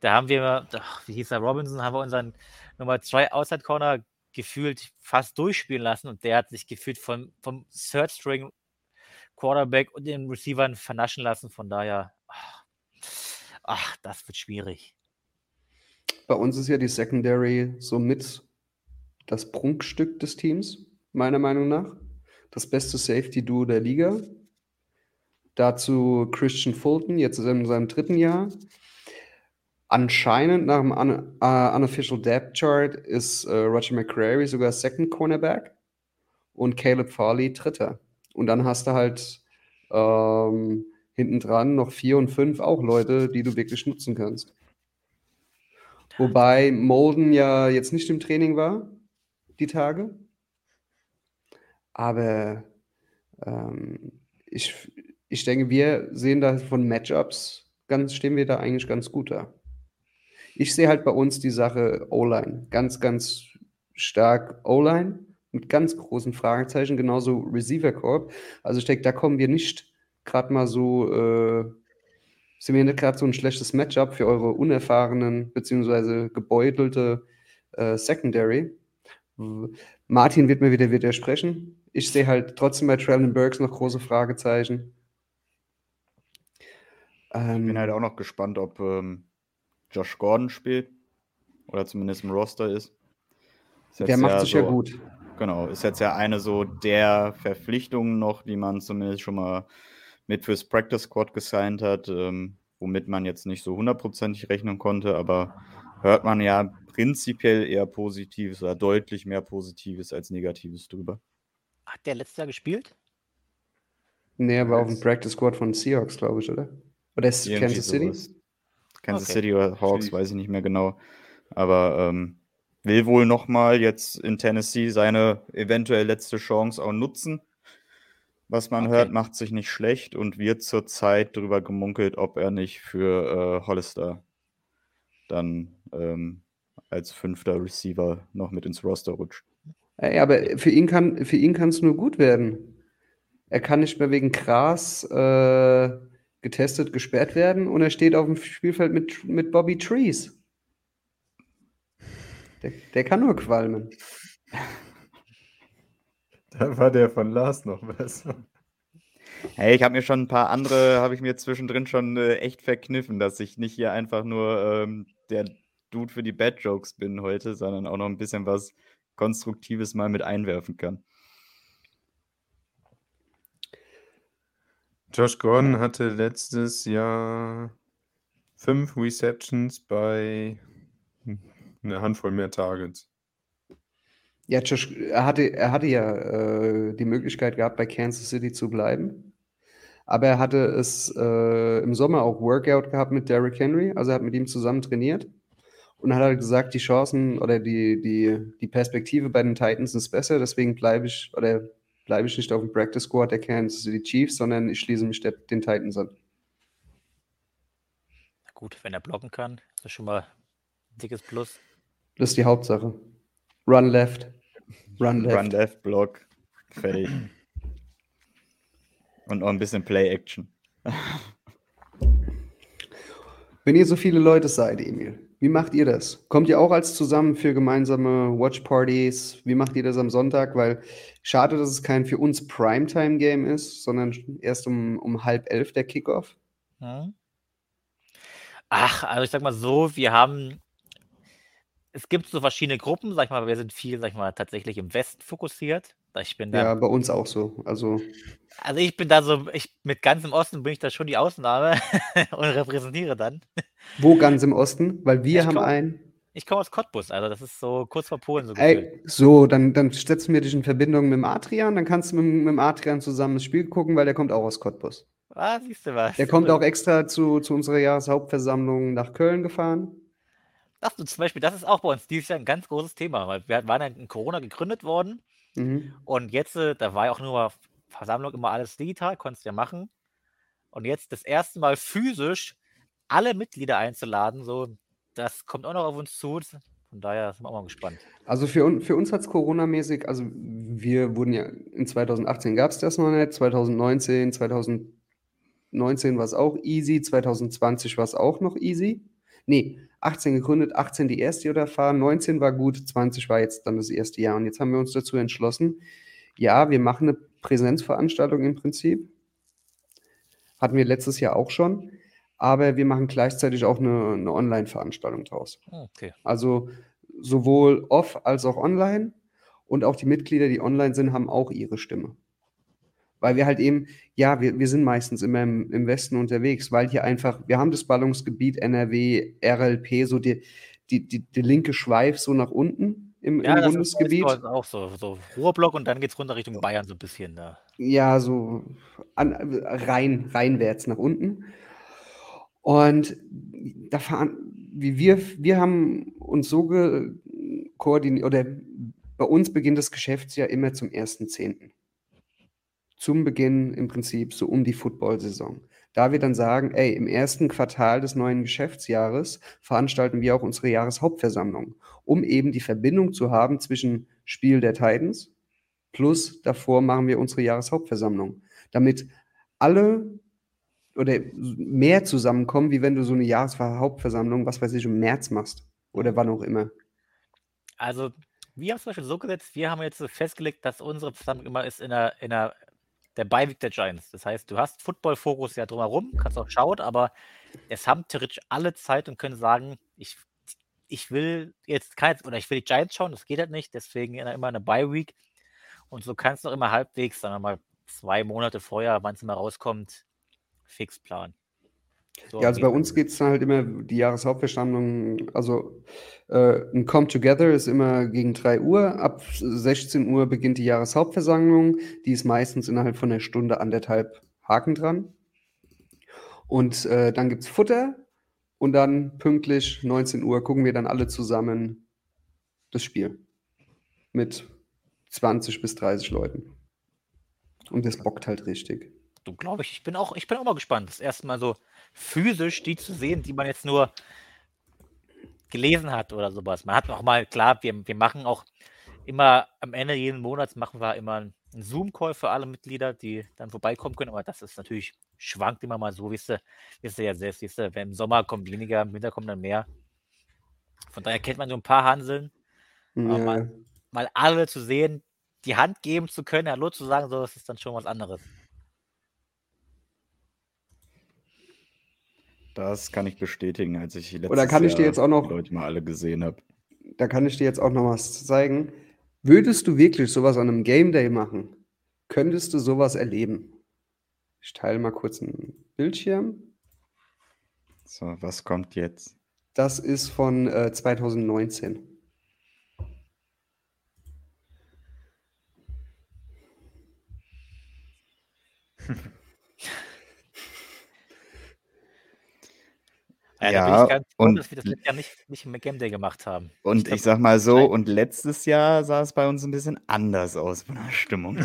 da haben wir, ach, wie hieß er, Robinson, haben wir unseren Nummer 2 Outside Corner gefühlt fast durchspielen lassen und der hat sich gefühlt vom, vom Third String Quarterback und den Receivern vernaschen lassen. Von daher, ach, ach, das wird schwierig. Bei uns ist ja die Secondary somit das Prunkstück des Teams, meiner Meinung nach. Das beste Safety-Duo der Liga. Dazu Christian Fulton, jetzt in seinem dritten Jahr. Anscheinend nach dem uh, Unofficial Depth Chart ist uh, Roger McCrary sogar Second Cornerback und Caleb Farley Dritter. Und dann hast du halt ähm, hinten dran noch vier und fünf auch Leute, die du wirklich nutzen kannst. Wobei Molden ja jetzt nicht im Training war, die Tage. Aber ähm, ich, ich denke, wir sehen da von Matchups ganz, stehen wir da eigentlich ganz gut da. Ich sehe halt bei uns die Sache O-Line. Ganz, ganz stark O-Line mit ganz großen Fragezeichen, genauso Receiver Corp. Also ich denke, da kommen wir nicht gerade mal so, äh, wir nicht gerade so ein schlechtes Matchup für eure unerfahrenen bzw. gebeutelte äh, Secondary. Martin wird mir wieder widersprechen. Ich sehe halt trotzdem bei Travelin Burks noch große Fragezeichen. Ähm, ich bin halt auch noch gespannt, ob ähm, Josh Gordon spielt oder zumindest im Roster ist. ist der macht ja sich so, ja gut. Genau, ist jetzt ja eine so der Verpflichtungen noch, die man zumindest schon mal mit fürs Practice Squad gesigned hat, ähm, womit man jetzt nicht so hundertprozentig rechnen konnte, aber hört man ja prinzipiell eher Positives oder deutlich mehr Positives als Negatives drüber. Hat der letztes Jahr gespielt? Nee, er war auf dem Practice Squad von Seahawks, glaube ich, oder? Oder ist Irgendwie Kansas City? Sowas. Kansas okay. City oder Hawks, weiß ich nicht mehr genau. Aber ähm, will wohl nochmal jetzt in Tennessee seine eventuell letzte Chance auch nutzen. Was man okay. hört, macht sich nicht schlecht und wird zurzeit darüber gemunkelt, ob er nicht für äh, Hollister dann ähm, als fünfter Receiver noch mit ins Roster rutscht. Ey, aber für ihn kann es nur gut werden. Er kann nicht mehr wegen Gras äh, getestet, gesperrt werden und er steht auf dem Spielfeld mit, mit Bobby Trees. Der, der kann nur qualmen. Da war der von Lars noch besser. Hey, ich habe mir schon ein paar andere, habe ich mir zwischendrin schon äh, echt verkniffen, dass ich nicht hier einfach nur ähm, der Dude für die Bad Jokes bin heute, sondern auch noch ein bisschen was Konstruktives mal mit einwerfen kann. Josh Gordon hatte letztes Jahr fünf Receptions bei eine Handvoll mehr Targets. Ja, Josh, er hatte, er hatte ja äh, die Möglichkeit gehabt, bei Kansas City zu bleiben. Aber er hatte es äh, im Sommer auch Workout gehabt mit Derrick Henry, also er hat mit ihm zusammen trainiert und hat halt gesagt, die Chancen oder die, die, die Perspektive bei den Titans ist besser, deswegen bleibe ich oder bleibe ich nicht auf dem Practice Squad der Kansas City Chiefs, sondern ich schließe mich der, den Titans an. Gut, wenn er blocken kann, ist das schon mal ein dickes Plus. Das ist die Hauptsache. Run left. Run left. Run left, Block. Fertig. Und noch ein bisschen Play-Action. Wenn ihr so viele Leute seid, Emil, wie macht ihr das? Kommt ihr auch als zusammen für gemeinsame Watch-Partys? Wie macht ihr das am Sonntag? Weil schade, dass es kein für uns Primetime-Game ist, sondern erst um, um halb elf der Kickoff. Hm. Ach, also ich sag mal so, wir haben es gibt so verschiedene Gruppen, sag ich mal, wir sind viel, sag ich mal, tatsächlich im Westen fokussiert. Ich bin da, Ja, bei uns auch so. Also, also ich bin da so, ich mit ganz im Osten bin ich da schon die Ausnahme und repräsentiere dann. wo ganz im Osten? Weil wir Ich haben komme, einen. ich komme aus Cottbus, also das ist so kurz vor Polen so Ey, so, dann, dann setzen wir dich in Verbindung mit dem Adrian, dann kannst du mit, mit dem Adrian zusammen das Spiel gucken, weil der kommt auch aus Cottbus. Ah, siehst du was? Der kommt auch extra zu, zu unserer Jahreshauptversammlung nach Köln gefahren. Ach, du, zum Beispiel, das ist auch bei uns dieses Jahr ein ganz großes Thema, weil wir waren ja in Corona gegründet worden Mhm. und jetzt, äh, da war ja auch nur Versammlung immer alles digital, konntest ja machen. Und jetzt das erste Mal physisch alle Mitglieder einzuladen, so, das kommt auch noch auf uns zu. Von daher sind wir auch mal gespannt. Also für, un, für uns hat es Corona-mäßig, also wir wurden ja, in 2018 gab es das noch nicht, 2019, 2019 war es auch easy, 2020 war es auch noch easy. Nee, 18 gegründet, 18 die erste erfahren, 19 war gut, 20 war jetzt dann das erste Jahr. Und jetzt haben wir uns dazu entschlossen, ja, wir machen eine Präsenzveranstaltung im Prinzip. Hatten wir letztes Jahr auch schon. Aber wir machen gleichzeitig auch eine, eine Online-Veranstaltung draus. Ah, Okay. Also sowohl off als auch online. Und auch die Mitglieder, die online sind, haben auch ihre Stimme. Weil wir halt eben, ja, wir, wir sind meistens immer im, im Westen unterwegs, weil hier einfach, wir haben das Ballungsgebiet NRW, RLP, so die, die, die, die linke Schweif so nach unten im, Ja, im das Bundesgebiet. ist auch so. So Ruhrblock und dann geht es runter Richtung Bayern so ein bisschen da. Ja, so an, rein, reinwärts nach unten. Und da fahren, wie wir, wir haben uns so ge- koordiniert, oder bei uns beginnt das Geschäftsjahr immer zum 1.10. Zum Beginn im Prinzip so um die Football-Saison. Da wir dann sagen, ey, im ersten Quartal des neuen Geschäftsjahres veranstalten wir auch unsere Jahreshauptversammlung, um eben die Verbindung zu haben zwischen Spiel der Titans plus davor machen wir unsere Jahreshauptversammlung, damit alle oder mehr zusammenkommen, wie wenn du so eine Jahreshauptversammlung, was weiß ich, im März machst oder wann auch immer. Also, wir haben es zum Beispiel so gesetzt, wir haben jetzt festgelegt, dass unsere Versammlung immer ist in der, in der, der Beiweek der Giants. Das heißt, du hast Football-Fokus ja drumherum, kannst auch schauen, aber es haben theoretisch alle Zeit und können sagen, ich, ich will jetzt kein, oder ich will die Giants schauen, das geht halt nicht, deswegen immer eine Bye-Week. Und so kannst du auch immer halbwegs, sagen wir mal, zwei Monate vorher, wann es immer rauskommt, fix planen. So Ja, also bei uns geht es dann halt immer die Jahreshauptversammlung, also äh, ein Come Together ist immer gegen 3 Uhr, ab 16 Uhr beginnt die Jahreshauptversammlung, die ist meistens innerhalb von einer Stunde, anderthalb Haken dran. Und äh, dann gibt es Futter und dann pünktlich 19 Uhr gucken wir dann alle zusammen das Spiel mit 20 bis 30 Leuten. Und das bockt halt richtig. Du glaube ich, ich bin auch, ich bin auch mal gespannt, das erste Mal so physisch die zu sehen, die man jetzt nur gelesen hat oder sowas. Man hat auch mal, klar, wir, wir machen auch immer am Ende jeden Monats machen wir immer einen Zoom-Call für alle Mitglieder, die dann vorbeikommen können, aber das ist natürlich, schwankt immer mal so, wisst ihr, wisst ihr ja selbst, wisst ihr, wenn im Sommer kommt weniger, im Winter kommt dann mehr. Von daher kennt man so ein paar Hanseln, Ja. mal, mal alle zu sehen, die Hand geben zu können, Hallo zu sagen, so, das ist dann schon was anderes. Das kann ich bestätigen, als ich letztes Oder kann ich dir jetzt auch noch- die Leute mal alle gesehen habe. da kann ich dir jetzt auch noch was zeigen. Würdest du wirklich sowas an einem Game Day machen? Könntest du sowas erleben? Ich teile mal kurz einen Bildschirm. So, was kommt jetzt? Das ist von äh, 2019. Ja, da bin Ja, ich ganz froh, und- dass wir das letztes Jahr nicht, nicht im Game Day gemacht haben. Und glaub, ich sag mal so, und letztes Jahr sah es bei uns ein bisschen anders aus von der Stimmung.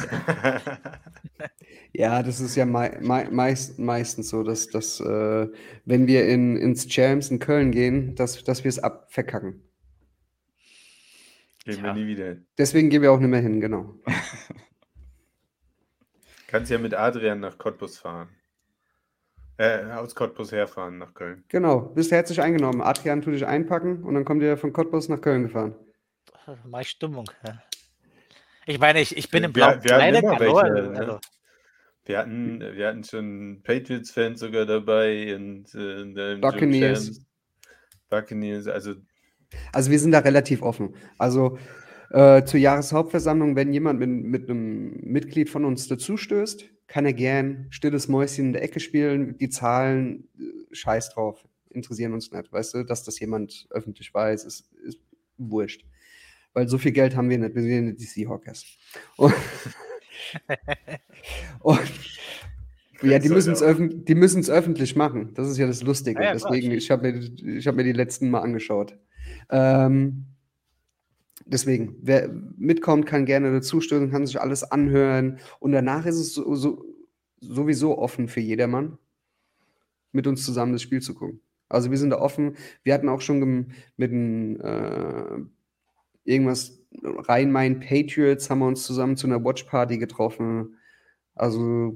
Ja, das ist ja mei mei meist meistens so, dass, dass äh, wenn wir in, ins Champs in Köln gehen, dass, dass wir es abverkacken. Gehen wir nie wieder. Deswegen gehen wir auch nicht mehr hin, genau. Kannst ja mit Adrian nach Cottbus fahren. Äh, aus Cottbus herfahren nach Köln. Genau, bist herzlich eingenommen. Adrian, tu dich einpacken und dann kommt ihr von Cottbus nach Köln gefahren. Mal Stimmung. Ja. Ich meine, ich, ich bin im Wir- blauen wir immer hallo, welche, also, ne? also, Wir hatten, wir hatten schon Patriots-Fans sogar dabei und äh, Buccaneers. Buccaneers, also Also wir sind da relativ offen. Also äh, zur Jahreshauptversammlung, wenn jemand mit, mit einem Mitglied von uns dazustößt, kann er gern stilles Mäuschen in der Ecke spielen. Die Zahlen, äh, scheiß drauf, interessieren uns nicht. Weißt du, dass das jemand öffentlich weiß, ist, ist wurscht. Weil so viel Geld haben wir nicht, wir sind nicht die Seahawkers. Und, und ja, die müssen es ja müssen's öffentlich machen. Das ist ja das Lustige. Ja, ja, klar. Deswegen, ich habe mir, ich hab mir die letzten mal angeschaut. Ähm, deswegen, wer mitkommt, kann gerne dazustoßen, kann sich alles anhören. Und danach ist es so, so, sowieso offen für jedermann, mit uns zusammen das Spiel zu gucken. Also wir sind da offen. Wir hatten auch schon mit einem äh, irgendwas Rhein-Main Patriots haben wir uns zusammen zu einer Watchparty getroffen. Also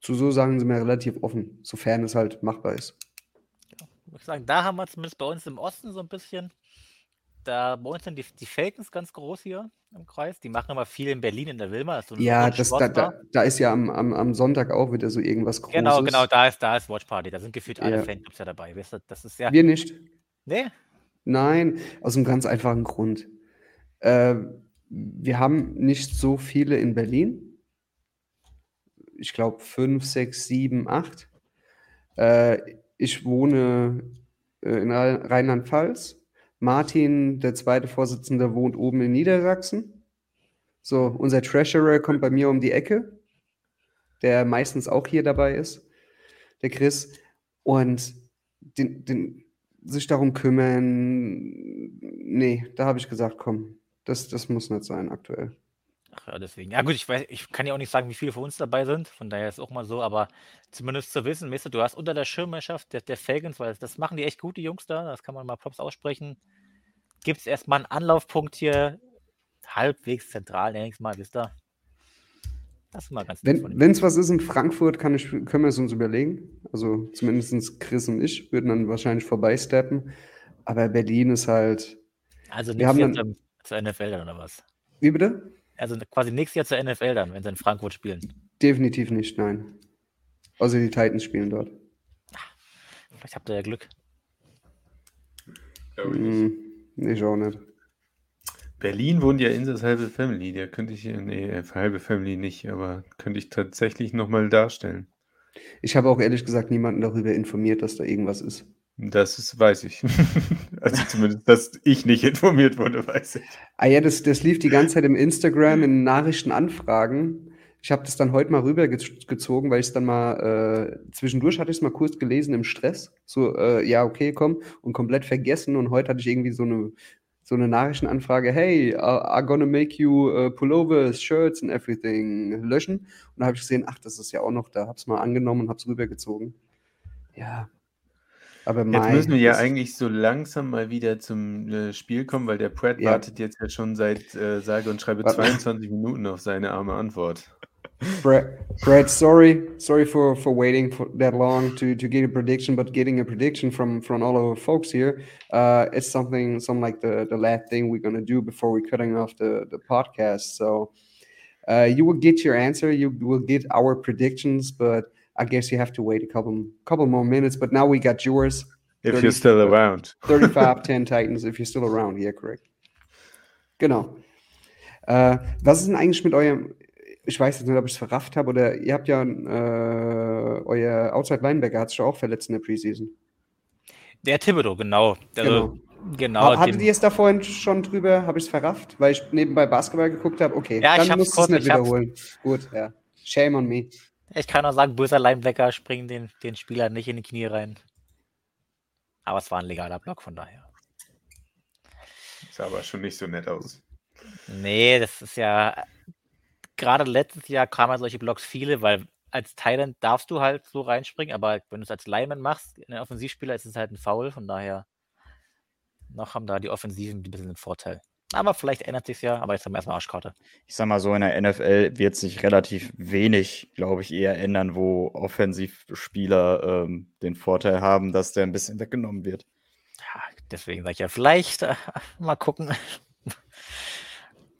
zu so Sachen sind wir relativ offen, sofern es halt machbar ist. muss ich sagen, da haben wir zumindest bei uns im Osten so ein bisschen. Da bei uns sind die, die Falcons ganz groß hier im Kreis. Die machen immer viel in Berlin in der Wilma. So Ja, das, da, da, da ist ja am, am, am Sonntag auch wieder so irgendwas Großes. Genau, genau, da ist, da ist Watch Party. Da sind gefühlt alle Ja. Fanclubs ja dabei. Weißt du, das ist ja. Wir nicht. Nee, Nein, aus einem ganz einfachen Grund. Äh, wir haben nicht so viele in Berlin. ich glaube, fünf, sechs, sieben, acht. Äh, ich wohne äh, in Rheinland-Pfalz. Martin, der zweite Vorsitzende, wohnt oben in Niedersachsen. So, unser Treasurer kommt bei mir um die Ecke, der meistens auch hier dabei ist, der Chris. Und den, den, sich darum kümmern, nee, da habe ich gesagt, komm, das, das muss nicht sein aktuell. Ach ja, deswegen. Ja gut, ich weiß, ich kann ja auch nicht sagen, wie viele von uns dabei sind, von daher ist es auch mal so, aber zumindest zu wissen, weißt du, du hast unter der Schirmherrschaft der, der Falcons, weil das machen die echt gut, die Jungs da, das kann man mal Props aussprechen, gibt es erstmal einen Anlaufpunkt hier, halbwegs zentral, nenne ich es mal, wisst ihr. Das ist mal ganz Wenn es was ist in Frankfurt, kann ich, können wir es uns überlegen. Also zumindest Chris und ich würden dann wahrscheinlich vorbeisteppen. Aber Berlin ist halt. Also nichts Jahr dann, zur NFL oder was? Wie bitte? Also quasi nächstes Jahr zur NFL dann, wenn sie in Frankfurt spielen. Definitiv nicht, nein. Also die Titans spielen dort. Vielleicht habt ihr ja Glück. Hm, ich auch nicht. Berlin wohnt ja in das halbe Family. Da könnte ich, nee, halbe Family nicht, aber könnte ich tatsächlich nochmal darstellen. Ich habe auch ehrlich gesagt niemanden darüber informiert, dass da irgendwas ist. Das ist, weiß ich. also zumindest, dass ich nicht informiert wurde, weiß ich. Ah ja, das, das lief die ganze Zeit im Instagram in Nachrichtenanfragen. Ich habe das dann heute mal rübergezogen, weil ich es dann mal äh, zwischendurch hatte ich es mal kurz gelesen im Stress. So, äh, ja, okay, komm, und komplett vergessen. Und heute hatte ich irgendwie so eine so eine Nachrichtenanfrage, hey, I'm gonna make you uh, pullovers, shirts and everything löschen. Und da habe ich gesehen, ach, das ist ja auch noch da. Hab's mal angenommen und hab's rübergezogen. Ja. Aber jetzt müssen wir ja eigentlich so langsam mal wieder zum äh, Spiel kommen, weil der Pratt ja. wartet jetzt ja schon seit äh, sage und schreibe 22 Minuten auf seine arme Antwort. Brad, Brad, sorry, sorry for for waiting for that long to to get a prediction, but getting a prediction from from all our folks here, uh, it's something some like the the last thing we're gonna do before we're cutting off the the podcast. So, uh, you will get your answer, you will get our predictions, but I guess you have to wait a couple couple more minutes. But now we got yours. If 30, you're still around, 35, 10 Titans. If you're still around, yeah, correct. Genau. Uh, was ist denn eigentlich mit eurem ich weiß jetzt nicht, ob ich es verrafft habe, oder ihr habt ja, äh, euer Outside Linebacker hat sich auch verletzt in der Preseason. Der Thibodeau, genau. Also, genau. genau Hattet ihr es da vorhin schon drüber? Habe ich es verrafft? Weil ich nebenbei Basketball geguckt habe? Okay, ja, dann musst du es nicht wiederholen. Gut, ja. Shame on me. Ich kann auch sagen, böser Linebacker springen den, den Spieler nicht in die Knie rein. Aber es war ein legaler Block, von daher. Sah aber schon nicht so nett aus. Nee, das ist ja gerade letztes Jahr kamen solche Blocks viele, weil als Thailand darfst du halt so reinspringen, aber wenn du es als Lineman machst, in den Offensivspieler ist es halt ein Foul, von daher noch haben da die Offensiven ein bisschen einen Vorteil. Aber vielleicht ändert sich ja, aber jetzt haben wir erstmal Arschkarte. Ich sag mal so, in der NFL wird sich relativ wenig, glaube ich, eher ändern, wo Offensivspieler ähm, den Vorteil haben, dass der ein bisschen weggenommen wird. Ja, deswegen sage ich ja, vielleicht äh, mal gucken.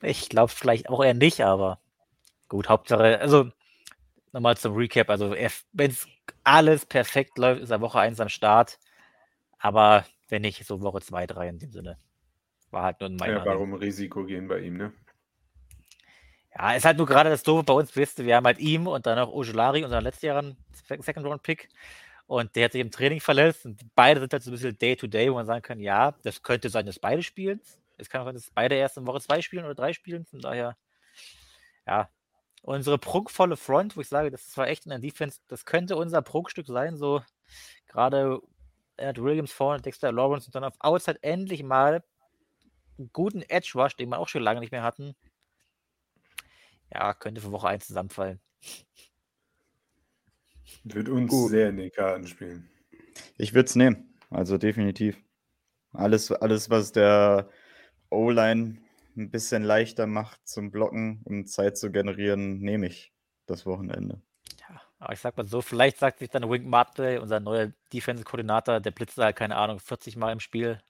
Ich glaube vielleicht auch eher nicht, aber Gut, Hauptsache, also nochmal zum Recap, also wenn es alles perfekt läuft, ist er Woche 1 am Start, aber wenn nicht, so Woche 2, 3 in dem Sinne. War halt nur mein. Ja, warum Risiko gehen bei ihm, ne? Ja, ist halt nur gerade das Doofe bei uns, wisst wir haben halt ihm und dann auch Ojolari, unseren letztjährigen Second-Round-Pick. Und der hat sich im Training verletzt und beide sind halt so ein bisschen Day-to-Day, -Day, wo man sagen kann, ja, das könnte sein, dass beide spielen. Es kann auch sein, dass beide erst in Woche 2 spielen oder 3 spielen. Von daher, ja, unsere prunkvolle Front, wo ich sage, das war echt in der Defense, das könnte unser Prunkstück sein, so gerade Ed Williams vorne, Dexter Lawrence und dann auf Outside endlich mal einen guten Edge Rush, den wir auch schon lange nicht mehr hatten. Ja, könnte für Woche 1 zusammenfallen. Wird uns Gut. sehr in den Karten spielen. Ich würde es nehmen, also definitiv. Alles, alles, was der O-Line ein bisschen leichter macht zum Blocken, um Zeit zu generieren, nehme ich das Wochenende. Ja, aber ich sag mal so, vielleicht sagt sich dann Wink Martley, unser neuer Defense-Koordinator, der blitzt halt, keine Ahnung, 40 Mal im Spiel.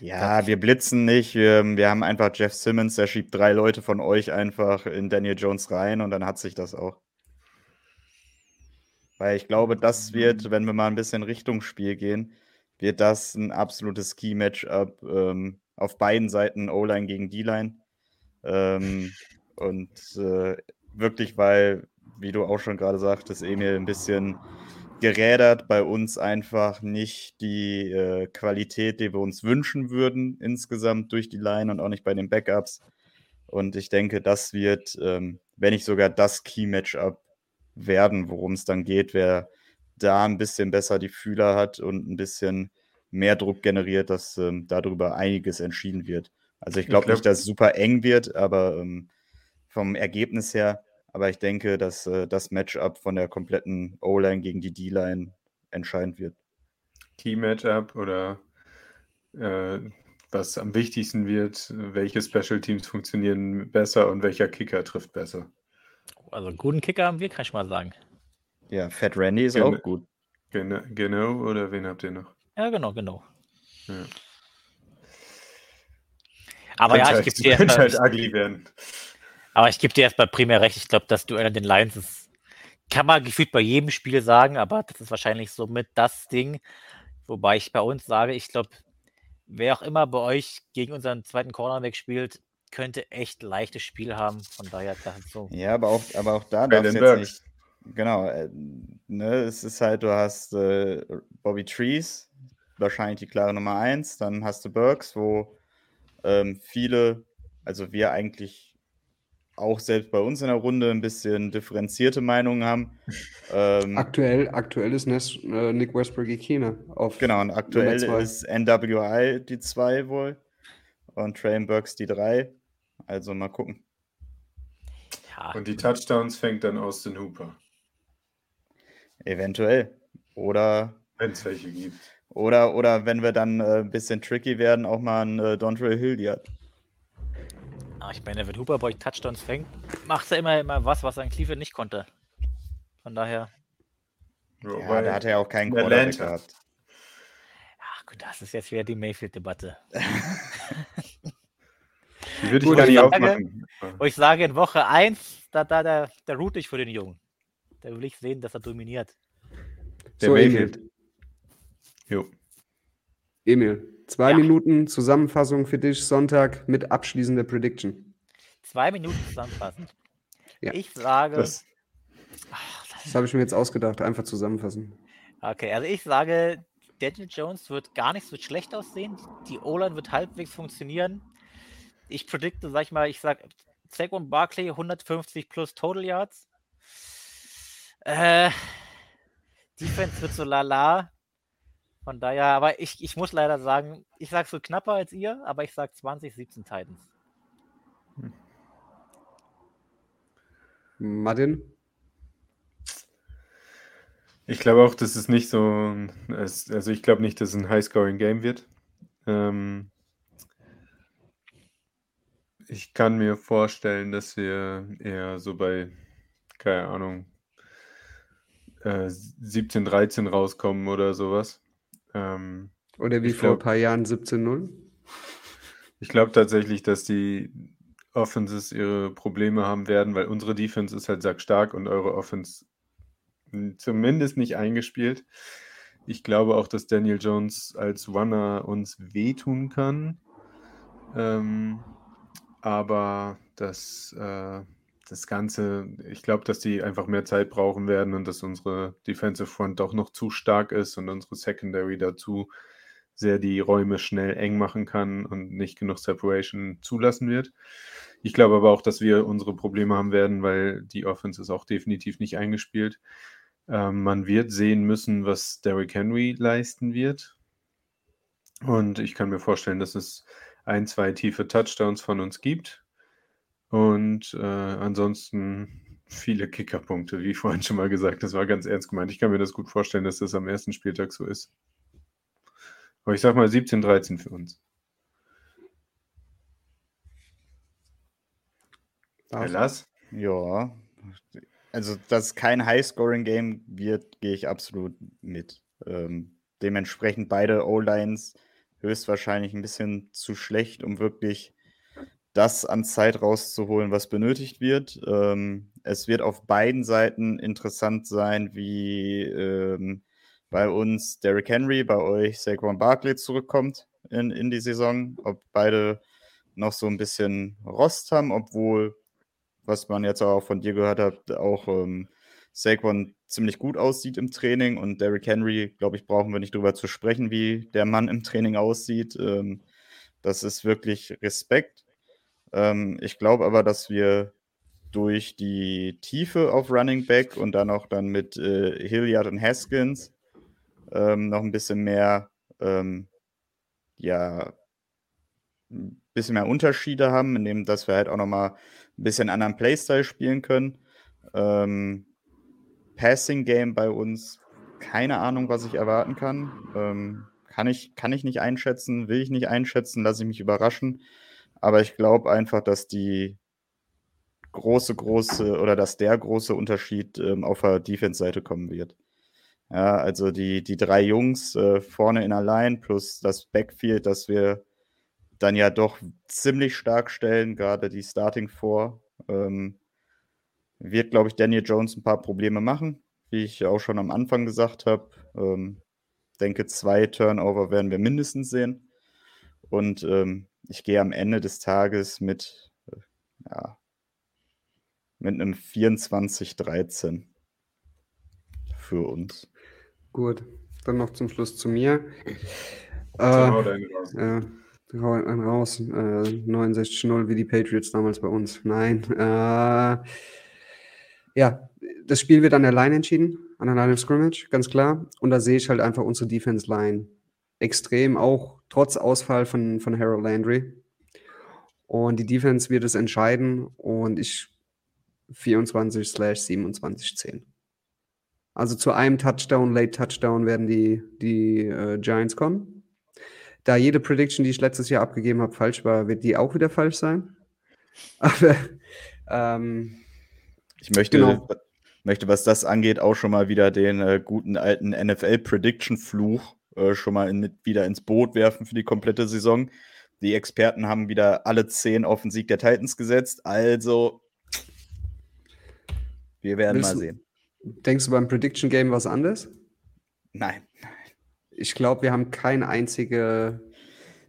Ja, wir blitzen nicht. Wir, wir haben einfach Jeff Simmons, der schiebt drei Leute von euch einfach in Daniel Jones rein und dann hat sich das auch. Weil ich glaube, das wird, wenn wir mal ein bisschen Richtung Spiel gehen, wird das ein absolutes Key-Matchup. Ähm, auf beiden Seiten O-Line gegen D-Line. Ähm, und äh, wirklich, weil wie du auch schon gerade sagtest, Emil, ein bisschen gerädert. Bei uns einfach nicht die äh, Qualität, die wir uns wünschen würden, insgesamt durch die Line und auch nicht bei den Backups. Und ich denke, das wird, ähm, wenn nicht sogar das Key-Matchup werden, worum es dann geht, wer da ein bisschen besser die Fühler hat und ein bisschen mehr Druck generiert, dass ähm, darüber einiges entschieden wird. Also ich glaube glaub, nicht, dass es super eng wird, aber ähm, vom Ergebnis her aber ich denke, dass äh, das Matchup von der kompletten O-Line gegen die D-Line entscheidend wird. Key-Matchup oder äh, was am wichtigsten wird, welche Special Teams funktionieren besser und welcher Kicker trifft besser. Also einen guten Kicker haben wir, kann ich mal sagen. Ja, Fat Randy ist Gen auch gut. Genau, genau, oder wen habt ihr noch? Ja, genau, genau. Ja. Aber ja, ich gebe dir halt, halt ugly werden. Aber ich gebe dir erstmal primär recht. Ich glaube, das Duell an den Lions ist, kann man gefühlt bei jedem Spiel sagen, aber das ist wahrscheinlich so mit das Ding. Wobei ich bei uns sage, ich glaube, wer auch immer bei euch gegen unseren zweiten Cornerback spielt, könnte echt leichtes Spiel haben. Von daher, das ist so. Ja, aber auch, aber auch da darf es jetzt nicht. Genau, äh, ne, es ist halt, du hast äh, Bobby Trees, wahrscheinlich die klare Nummer eins, dann hast du Burks, wo ähm, viele, also wir eigentlich auch selbst bei uns in der Runde ein bisschen differenzierte Meinungen haben. Ähm, aktuell, aktuell ist Ness, äh, Nick Westbrook Ikina auf. Genau, und aktuell ist NWI die 2 wohl und Train Burks die 3. Also mal gucken. Ja. Und die Touchdowns fängt dann Austin Hooper. Eventuell. Oder. Wenn es welche gibt. Oder, oder wenn wir dann äh, ein bisschen tricky werden, auch mal ein äh, Dontrell Hilliard. Ah, ich meine, wenn Hooper bei Touchdowns fängt, macht er immer, immer was, was er in Cleveland nicht konnte. Von daher. Ja, da hat er auch keinen Quarterback gehabt. Ach gut, das ist jetzt wieder die Mayfield-Debatte. die würde ich gut, gar nicht aufmachen. Wo ich sage, in Woche 1, da, da, da, da route ich für den Jungen. Da will ich sehen, dass er dominiert. Der so, Mayfield. Emil. Jo. Emil, Zwei ja. Minuten Zusammenfassung für dich Sonntag mit abschließender Prediction. Zwei Minuten zusammenfassen. Ja. Ich sage. Das, das habe ich mir jetzt ausgedacht, einfach zusammenfassen. Okay, also ich sage, Daniel Jones wird gar nicht so schlecht aussehen. Die O-Line wird halbwegs funktionieren. Ich predikte, sag ich mal, ich sage Saquon Barkley 150 plus Total Yards. Äh, Defense wird so lala. Von daher, aber ich, ich muss leider sagen, ich sage so knapper als ihr, aber ich sage 2017 Titans. Hm. Martin? Ich glaube auch, dass es nicht so, also ich glaube nicht, dass es ein High-Scoring-Game wird. Ähm, ich kann mir vorstellen, dass wir eher so bei, keine Ahnung, äh, 17, 13 rauskommen oder sowas. Ähm, Oder wie vor glaub, ein paar Jahren 17-0? Ich glaube tatsächlich, dass die Offenses ihre Probleme haben werden, weil unsere Defense ist halt stark und eure Offense zumindest nicht eingespielt. Ich glaube auch, dass Daniel Jones als Runner uns wehtun kann. Ähm, aber das, äh, das Ganze, ich glaube, dass die einfach mehr Zeit brauchen werden und dass unsere Defensive Front auch noch zu stark ist und unsere Secondary dazu sehr die Räume schnell eng machen kann und nicht genug Separation zulassen wird. Ich glaube aber auch, dass wir unsere Probleme haben werden, weil die Offense ist auch definitiv nicht eingespielt. Ähm, man wird sehen müssen, was Derrick Henry leisten wird. Und ich kann mir vorstellen, dass es ein, zwei tiefe Touchdowns von uns gibt. Und äh, ansonsten viele Kickerpunkte, wie vorhin schon mal gesagt. Das war ganz ernst gemeint. Ich kann mir das gut vorstellen, dass das am ersten Spieltag so ist. Aber ich sag mal 17, 13 für uns. Lass? Ja. Also, dass kein High-Scoring-Game wird, gehe ich absolut mit. Ähm, dementsprechend beide O-Lines höchstwahrscheinlich ein bisschen zu schlecht, um wirklich das an Zeit rauszuholen, was benötigt wird. Ähm, es wird auf beiden Seiten interessant sein, wie ähm, bei uns Derrick Henry, bei euch Saquon Barkley zurückkommt in, in die Saison. Ob beide noch so ein bisschen Rost haben, obwohl was man jetzt auch von dir gehört hat, auch ähm, Saquon ziemlich gut aussieht im Training und Derrick Henry, glaube ich, brauchen wir nicht drüber zu sprechen, wie der Mann im Training aussieht. Ähm, das ist wirklich Respekt. Ähm, ich glaube aber, dass wir durch die Tiefe auf Running Back und dann auch dann mit äh, Hilliard und Haskins ähm, noch ein bisschen mehr, ähm, ja, ein bisschen mehr Unterschiede haben, indem dass wir halt auch nochmal ein bisschen anderen Playstyle spielen können. Ähm, Passing Game bei uns, keine Ahnung, was ich erwarten kann. Ähm, kann, ich, kann ich nicht einschätzen, will ich nicht einschätzen, lasse ich mich überraschen. Aber ich glaube einfach, dass die große, große oder dass der große Unterschied ähm, auf der Defense-Seite kommen wird. Ja, also die, die drei Jungs äh, vorne in der Line plus das Backfield, das wir dann ja doch ziemlich stark stellen, gerade die Starting Four, ähm, wird, glaube ich, Daniel Jones ein paar Probleme machen, wie ich auch schon am Anfang gesagt habe. Ähm, denke, zwei Turnover werden wir mindestens sehen. Und ähm, ich gehe am Ende des Tages mit, äh, ja, mit einem 24-13 für uns. Gut, dann noch zum Schluss zu mir. Äh, einen raus. Äh, 69-0 wie die Patriots damals bei uns. Nein. Äh, ja, das Spiel wird an der Line entschieden, an der Line of Scrimmage, ganz klar. Und da sehe ich halt einfach unsere Defense-Line extrem, auch trotz Ausfall von, von Harold Landry. Und die Defense wird es entscheiden und ich 24 slash 27 10. Also zu einem Touchdown, Late Touchdown werden die, die äh, Giants kommen. Da jede Prediction, die ich letztes Jahr abgegeben habe, falsch war, wird die auch wieder falsch sein. Aber ähm, Ich möchte, Genau. möchte, was das angeht, auch schon mal wieder den äh, guten alten NFL-Prediction-Fluch äh, schon mal in, mit wieder ins Boot werfen für die komplette Saison. Die Experten haben wieder alle zehn auf den Sieg der Titans gesetzt. Also, wir werden Willst mal du- sehen. denkst du beim Prediction Game was anderes? Nein. Ich glaube, wir haben keine einzige.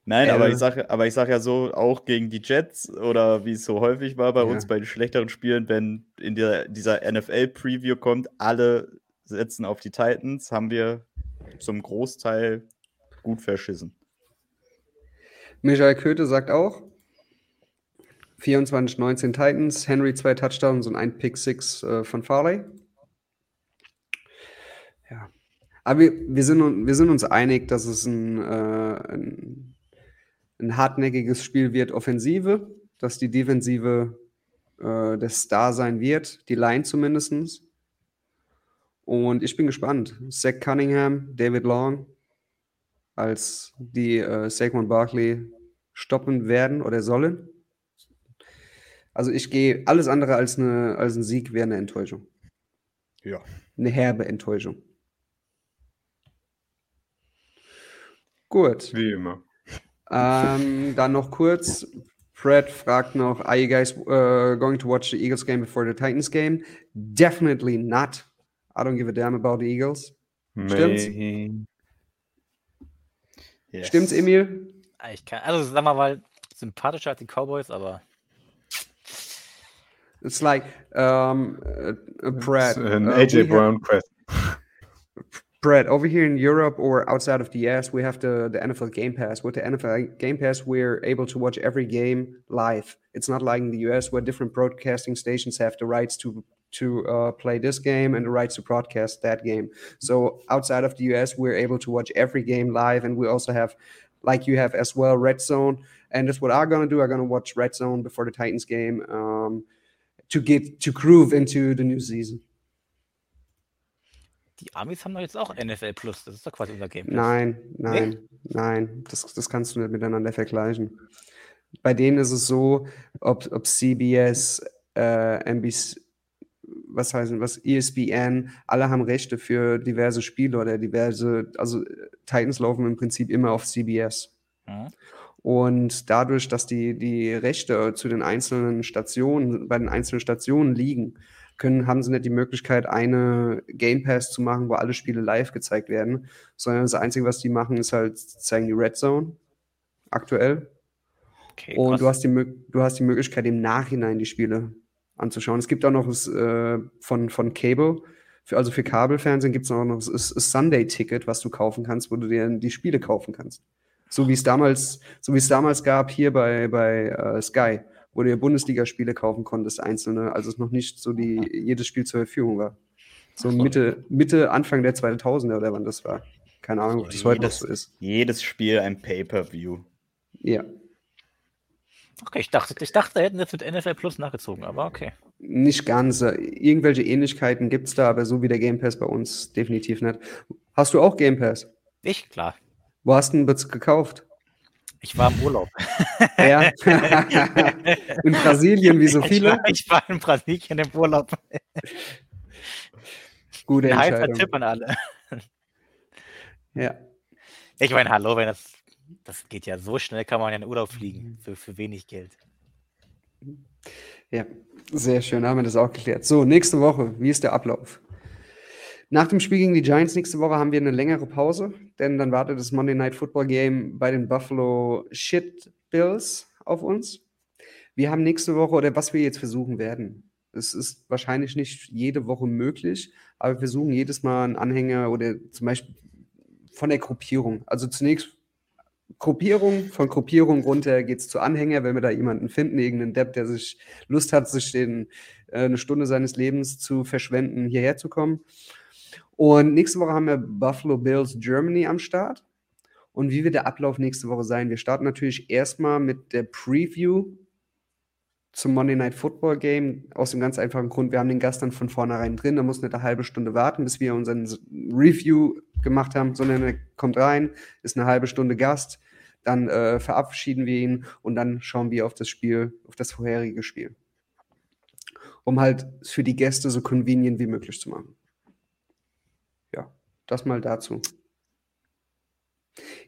Nein, Äh. aber ich sage aber ich sag ja so, auch gegen die Jets oder wie es so häufig war bei Ja. uns bei den schlechteren Spielen, wenn in der, dieser NFL-Preview kommt, alle setzen auf die Titans, haben wir zum Großteil gut verschissen. Michael Köthe sagt auch 24-19 Titans, Henry zwei Touchdowns und ein Pick Six äh, von Farley. Ja. Aber wir, wir, sind, wir sind uns einig, dass es ein, äh, ein, ein hartnäckiges Spiel wird, Offensive, dass die Defensive äh, der Star sein wird, die Line zumindest. Und ich bin gespannt. Zach Cunningham, David Long, als die äh, Saquon Barkley stoppen werden oder sollen. Also ich gehe alles andere als, eine, als ein Sieg wäre eine Enttäuschung. Ja. Eine herbe Enttäuschung. Gut. Wie immer. Ähm, dann noch kurz. Fred fragt noch, are you guys uh, going to watch the Eagles game before the Titans game? Definitely not. I don't give a damn about the Eagles. Stimmt's? May- Yes. Stimmt's, Emil? Ich kann, also sagen wir mal, sympathischer als die Cowboys, aber It's like um, uh, uh, Brad. An uh, AJ Brown question. Brad, over here in Europe or outside of the US, we have the, the NFL Game Pass. With the NFL Game Pass, we're able to watch every game live. It's not like in the US where different broadcasting stations have the rights to to uh, play this game and the rights to broadcast that game. So outside of the US, we're able to watch every game live, and we also have, like you have as well, Red Zone. And that's what I'm gonna do. I'm gonna watch Red Zone before the Titans game um, to get to groove into the new season. die Amis haben doch jetzt auch NFL Plus. Das ist doch quasi unser Game. Nein, nein, nein. Das, das kannst du nicht miteinander vergleichen. Bei denen ist es so, ob, ob CBS, äh, NBC, was heißt denn, was, ESPN, alle haben Rechte für diverse Spiele oder diverse, also Titans laufen im Prinzip immer auf CBS. Mhm. Und dadurch, dass die, die Rechte zu den einzelnen Stationen, bei den einzelnen Stationen liegen, können, haben sie nicht die Möglichkeit, eine Game Pass zu machen, wo alle Spiele live gezeigt werden, sondern das Einzige, was die machen, ist halt, zeigen die Red Zone aktuell. Okay, Und du hast, die, du hast die Möglichkeit, im Nachhinein die Spiele anzuschauen. Es gibt auch noch das, äh, von, von Cable, für, also für Kabelfernsehen gibt es auch noch das, das Sunday-Ticket, was du kaufen kannst, wo du dir die Spiele kaufen kannst. So wie es damals, so wie es damals gab hier bei, bei äh, Sky, wo du dir Bundesligaspiele kaufen konntest, einzelne, also es noch nicht so die, jedes Spiel zur Verfügung war. So Mitte, Mitte, Anfang der 2000er oder wann das war. Keine Ahnung, ob das heute noch so ist. jedes Spiel ein Pay-Per-View. Ja. Okay, ich dachte, ich dachte, da hätten jetzt mit NFL Plus nachgezogen, aber okay. Nicht ganz. Irgendwelche Ähnlichkeiten gibt es da, aber so wie der Game Pass bei uns definitiv nicht. Hast du auch Game Pass? Ich, klar. Wo hast du jetzt gekauft? Ich war im Urlaub. Ja. In Brasilien, wie so Ich viele. war, ich war in Brasilien im Urlaub. Gute Ein Entscheidung. Tipp an alle. Ja. Ich meine, hallo, wenn das, das geht ja so schnell, kann man ja in den Urlaub fliegen für, für wenig Geld. ja, sehr schön, haben wir das auch geklärt. So, nächste Woche, wie ist der Ablauf? Nach dem Spiel gegen die Giants nächste Woche haben wir eine längere Pause, denn dann wartet das Monday Night Football Game bei den Buffalo Shit Bills auf uns. Wir haben nächste Woche, oder was wir jetzt versuchen werden, es ist wahrscheinlich nicht jede Woche möglich, aber wir versuchen jedes Mal einen Anhänger oder zum Beispiel von der Gruppierung. Also zunächst Gruppierung, von Gruppierung runter geht es zu Anhänger, wenn wir da jemanden finden, irgendeinen Depp, der sich Lust hat, sich den, äh, eine Stunde seines Lebens zu verschwenden, hierher zu kommen. Und nächste Woche haben wir Buffalo Bills Germany am Start. Und wie wird der Ablauf nächste Woche sein? Wir starten natürlich erstmal mit der Preview zum Monday Night Football Game aus dem ganz einfachen Grund, wir haben den Gast dann von vornherein drin, da muss nicht eine halbe Stunde warten, bis wir unseren Review gemacht haben, sondern er kommt rein, ist eine halbe Stunde Gast, dann äh, verabschieden wir ihn und dann schauen wir auf das Spiel, auf das vorherige Spiel. Um halt für die Gäste so convenient wie möglich zu machen. Ja, das mal dazu.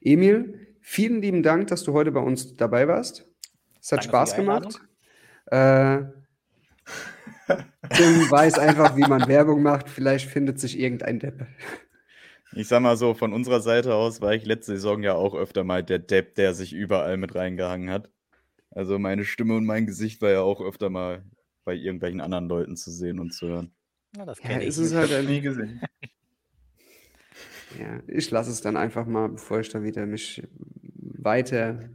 Emil, vielen lieben Dank, dass du heute bei uns dabei warst. Es hat Danke Spaß gemacht. Äh, Tim weiß einfach, wie man Werbung macht. Vielleicht findet sich irgendein Depp. Ich sag mal so, von unserer Seite aus war ich letzte Saison ja auch öfter mal der Depp, der sich überall mit reingehangen hat. Also meine Stimme und mein Gesicht war ja auch öfter mal bei irgendwelchen anderen Leuten zu sehen und zu hören. Ja, das Ja, kenne es ich. ist halt Nie ein, gesehen. ja, ich lasse es dann einfach mal, bevor ich da wieder mich weiter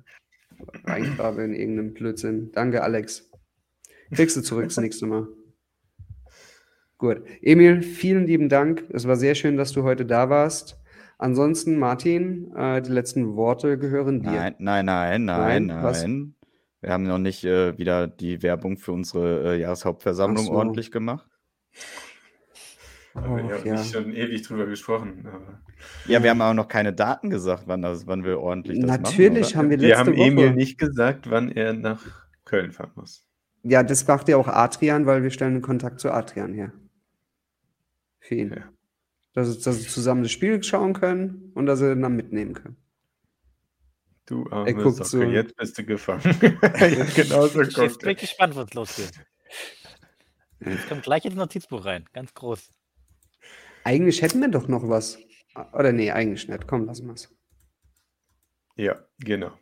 reingrabe in irgendeinen Blödsinn. Danke, Alex. Kriegst du zurück das nächste Mal. Gut. Emil, vielen lieben Dank. Es war sehr schön, dass du heute da warst. Ansonsten, Martin, äh, die letzten Worte gehören dir. Nein, nein, nein, nein, Nein, was? nein. Wir haben noch nicht äh, wieder die Werbung für unsere äh, Jahreshauptversammlung so. ordentlich gemacht. Aber habe ja. nicht schon ewig drüber gesprochen. Aber Ja, wir haben auch noch keine Daten gesagt, wann, das, wann wir ordentlich das Natürlich machen. haben wir wir letzte haben Woche. Emil nicht gesagt, wann er nach Köln fahren muss. Ja, das macht ja auch Adrian, weil wir stellen den Kontakt zu Adrian her. Für ihn. Ja. Dass, sie- dass sie zusammen das Spiel schauen können und dass sie dann mitnehmen können. Du Er arme guckt Socke, so. jetzt bist du gefangen. genau so Ich bin kommt er. wirklich gespannt, wo es losgeht. Jetzt kommt gleich ins Notizbuch rein, ganz groß. Eigentlich hätten wir doch noch was. Oder nee, eigentlich nicht. Komm, lassen wir es. Ja, genau.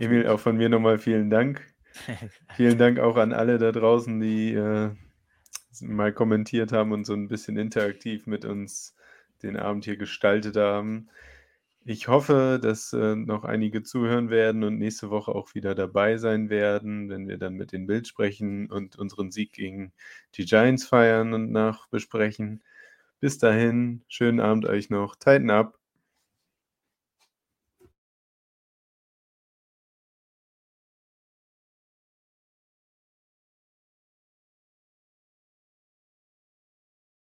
Emil, auch von mir nochmal vielen Dank. Vielen Dank auch an alle da draußen, die äh, mal kommentiert haben und so ein bisschen interaktiv mit uns den Abend hier gestaltet haben. Ich hoffe, dass äh, noch einige zuhören werden und nächste Woche auch wieder dabei sein werden, wenn wir dann mit den Bild sprechen und unseren Sieg gegen die Giants feiern und nachbesprechen. Bis dahin, schönen Abend euch noch. Tighten up.